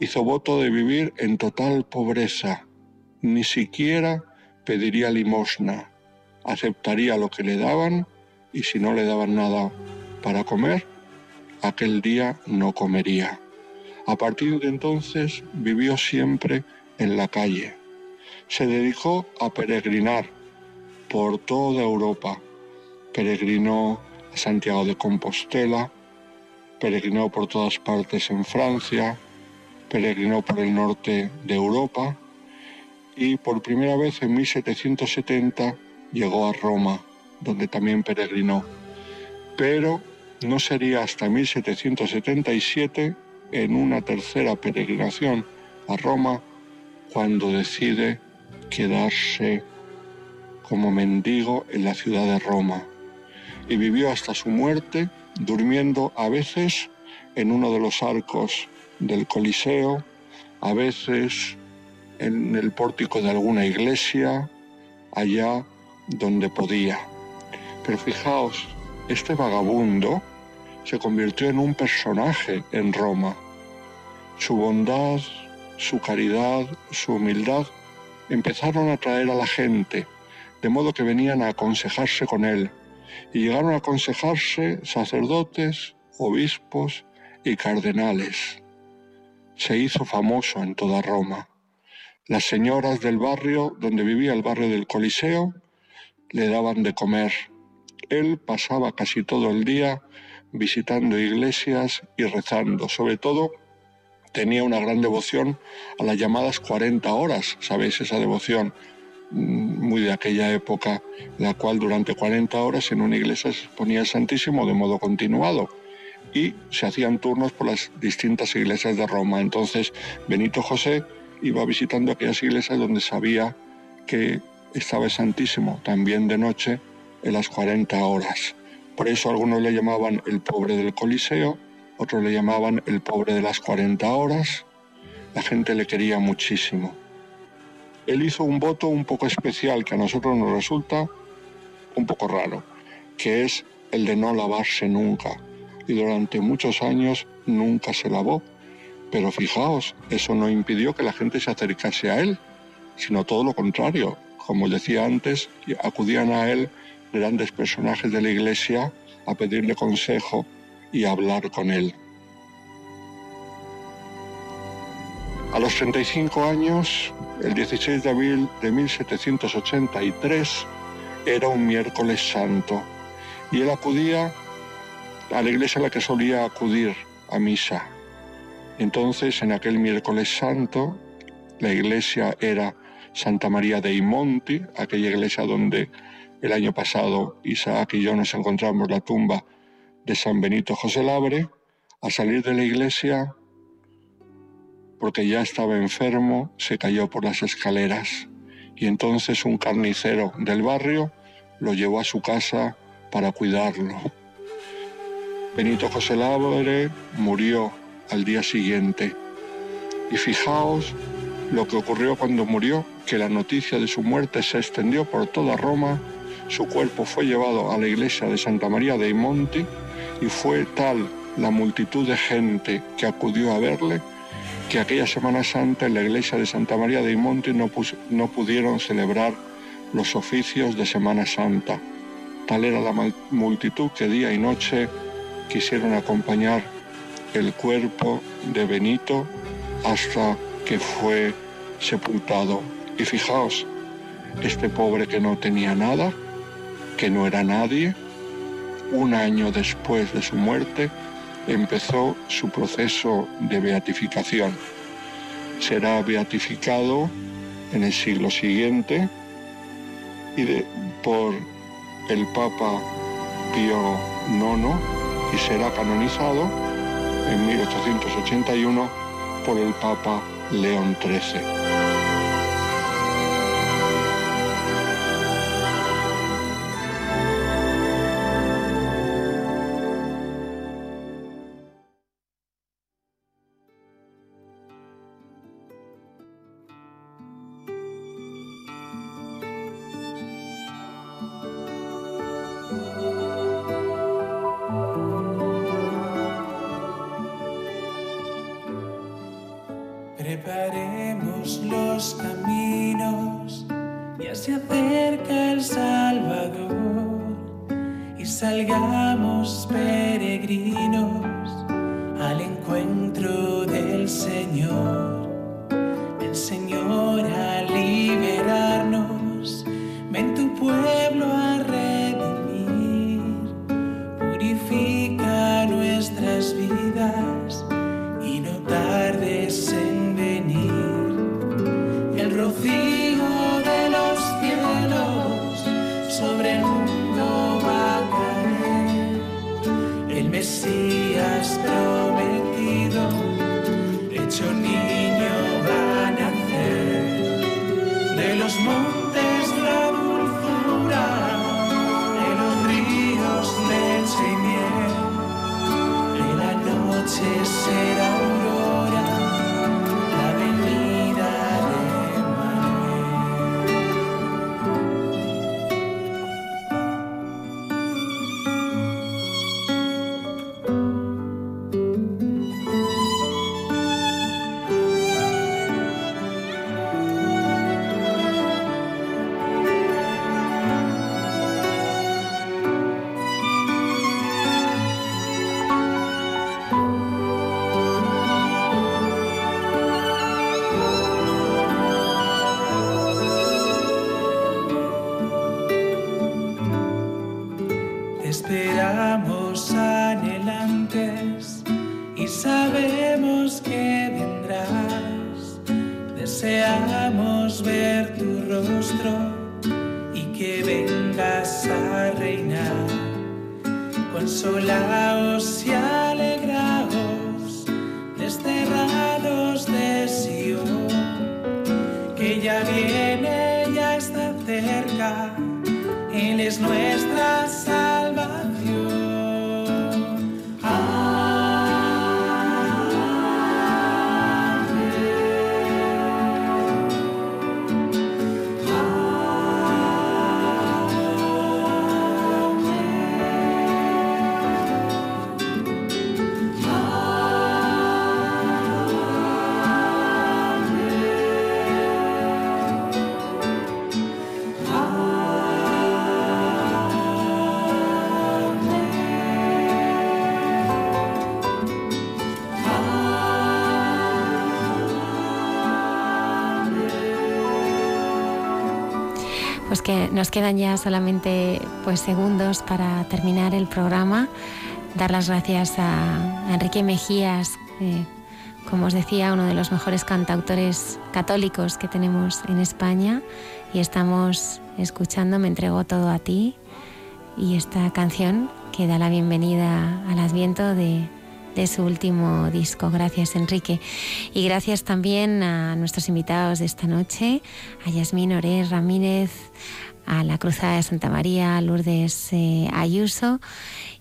Hizo voto de vivir en total pobreza, ni siquiera pediría limosna, aceptaría lo que le daban y si no le daban nada para comer, aquel día no comería. A partir de entonces vivió siempre en la calle. Se dedicó a peregrinar por toda Europa. Peregrinó a Santiago de Compostela, peregrinó por todas partes en Francia, peregrinó por el norte de Europa y por primera vez en 1770 llegó a Roma, donde también peregrinó. Pero no sería hasta 1777, en una tercera peregrinación a Roma, cuando decide quedarse como mendigo en la ciudad de Roma y vivió hasta su muerte durmiendo a veces en uno de los arcos del Coliseo, a veces en el pórtico de alguna iglesia, allá donde podía. Pero fijaos, este vagabundo se convirtió en un personaje en Roma. Su bondad, su caridad, su humildad empezaron a atraer a la gente de modo que venían a aconsejarse con él, y llegaron a aconsejarse sacerdotes, obispos y cardenales. Se hizo famoso en toda Roma. Las señoras del barrio donde vivía el barrio del Coliseo le daban de comer. Él pasaba casi todo el día visitando iglesias y rezando. Sobre todo tenía una gran devoción a las llamadas 40 horas, ¿sabéis esa devoción? muy de aquella época, la cual durante 40 horas en una iglesia se ponía el Santísimo de modo continuado y se hacían turnos por las distintas iglesias de Roma. Entonces Benito José iba visitando aquellas iglesias donde sabía que estaba el Santísimo también de noche en las 40 horas. Por eso algunos le llamaban el pobre del Coliseo, otros le llamaban el pobre de las 40 horas. La gente le quería muchísimo él hizo un voto un poco especial que a nosotros nos resulta un poco raro, que es el de no lavarse nunca. Y durante muchos años nunca se lavó. Pero fijaos, eso no impidió que la gente se acercase a él, sino todo lo contrario. Como decía antes, acudían a él grandes personajes de la iglesia a pedirle consejo y hablar con él. A los 35 años, el 16 de abril de 1783, era un miércoles santo y él acudía a la iglesia a la que solía acudir a misa. Entonces, en aquel miércoles santo, la iglesia era Santa María dei Monti, aquella iglesia donde el año pasado Isaac y yo nos encontramos la tumba de San Benito José Labre. Al salir de la iglesia porque ya estaba enfermo, se cayó por las escaleras y entonces un carnicero del barrio lo llevó a su casa para cuidarlo. Benito José Labre murió al día siguiente y fijaos lo que ocurrió cuando murió, que la noticia de su muerte se extendió por toda Roma, su cuerpo fue llevado a la iglesia de Santa María dei Monti y fue tal la multitud de gente que acudió a verle que aquella Semana Santa en la iglesia de Santa María de Monte no, no pudieron celebrar los oficios de Semana Santa. Tal era la multitud que día y noche quisieron acompañar el cuerpo de Benito hasta que fue sepultado. Y fijaos, este pobre que no tenía nada, que no era nadie, un año después de su muerte, empezó su proceso de beatificación. Será beatificado en el siglo siguiente y por el Papa Pío IX y será canonizado en 1881 por el Papa León XIII. Consolaos y alegraos, desterrados de Sion, que ya viene, ya está cerca. Él es nuestra nos quedan ya solamente pues segundos para terminar el programa. Dar las gracias a Enrique Mejías, eh, como os decía, uno de los mejores cantautores católicos que tenemos en España. Y estamos escuchando Me entrego todo a ti y esta canción que da la bienvenida al Adviento de, de su último disco. Gracias, Enrique. Y gracias también a nuestros invitados de esta noche, a Yasmín Oré Ramírez, a la Cruzada de Santa María, a Lourdes eh, Ayuso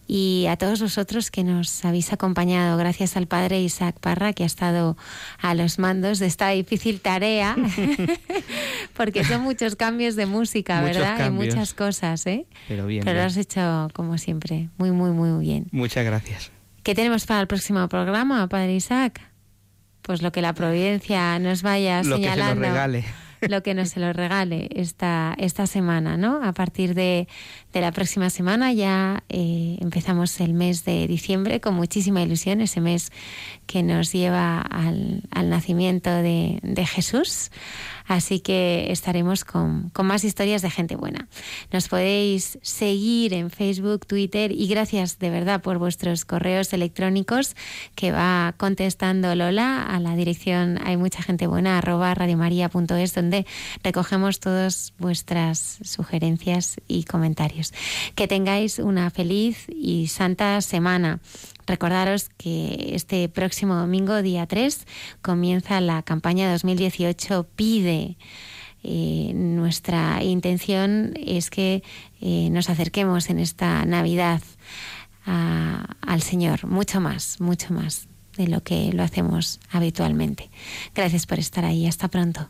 y a todos vosotros que nos habéis acompañado. Gracias al padre Isaac Parra, que ha estado a los mandos de esta difícil tarea, porque son muchos cambios de música, Muchos ¿verdad? cambios. Y muchas cosas, ¿eh? Pero bien, Pero lo has hecho, como siempre, muy, muy, muy bien. Muchas gracias. ¿Qué tenemos para el próximo programa, Padre Isaac? Pues lo que la providencia nos vaya Lo que se nos señalando. regale. lo que nos se lo regale esta, esta semana, ¿no? A partir de, de la próxima semana ya eh, empezamos el mes de diciembre con muchísima ilusión, ese mes que nos lleva al, al nacimiento de, de Jesús. Así que estaremos con, con, más historias de gente buena. Nos podéis seguir en Facebook, Twitter y gracias de verdad por vuestros correos electrónicos que va contestando Lola a la dirección hay mucha gente buena arroba radiomaria.es donde recogemos todas vuestras sugerencias y comentarios. Que tengáis una feliz y santa semana. Recordaros que este próximo domingo, día 3, comienza la campaña 2018 Pide. Eh, nuestra intención es que eh, nos acerquemos en esta Navidad al Señor, mucho más, mucho más de lo que lo hacemos habitualmente. Gracias por estar ahí. Hasta pronto.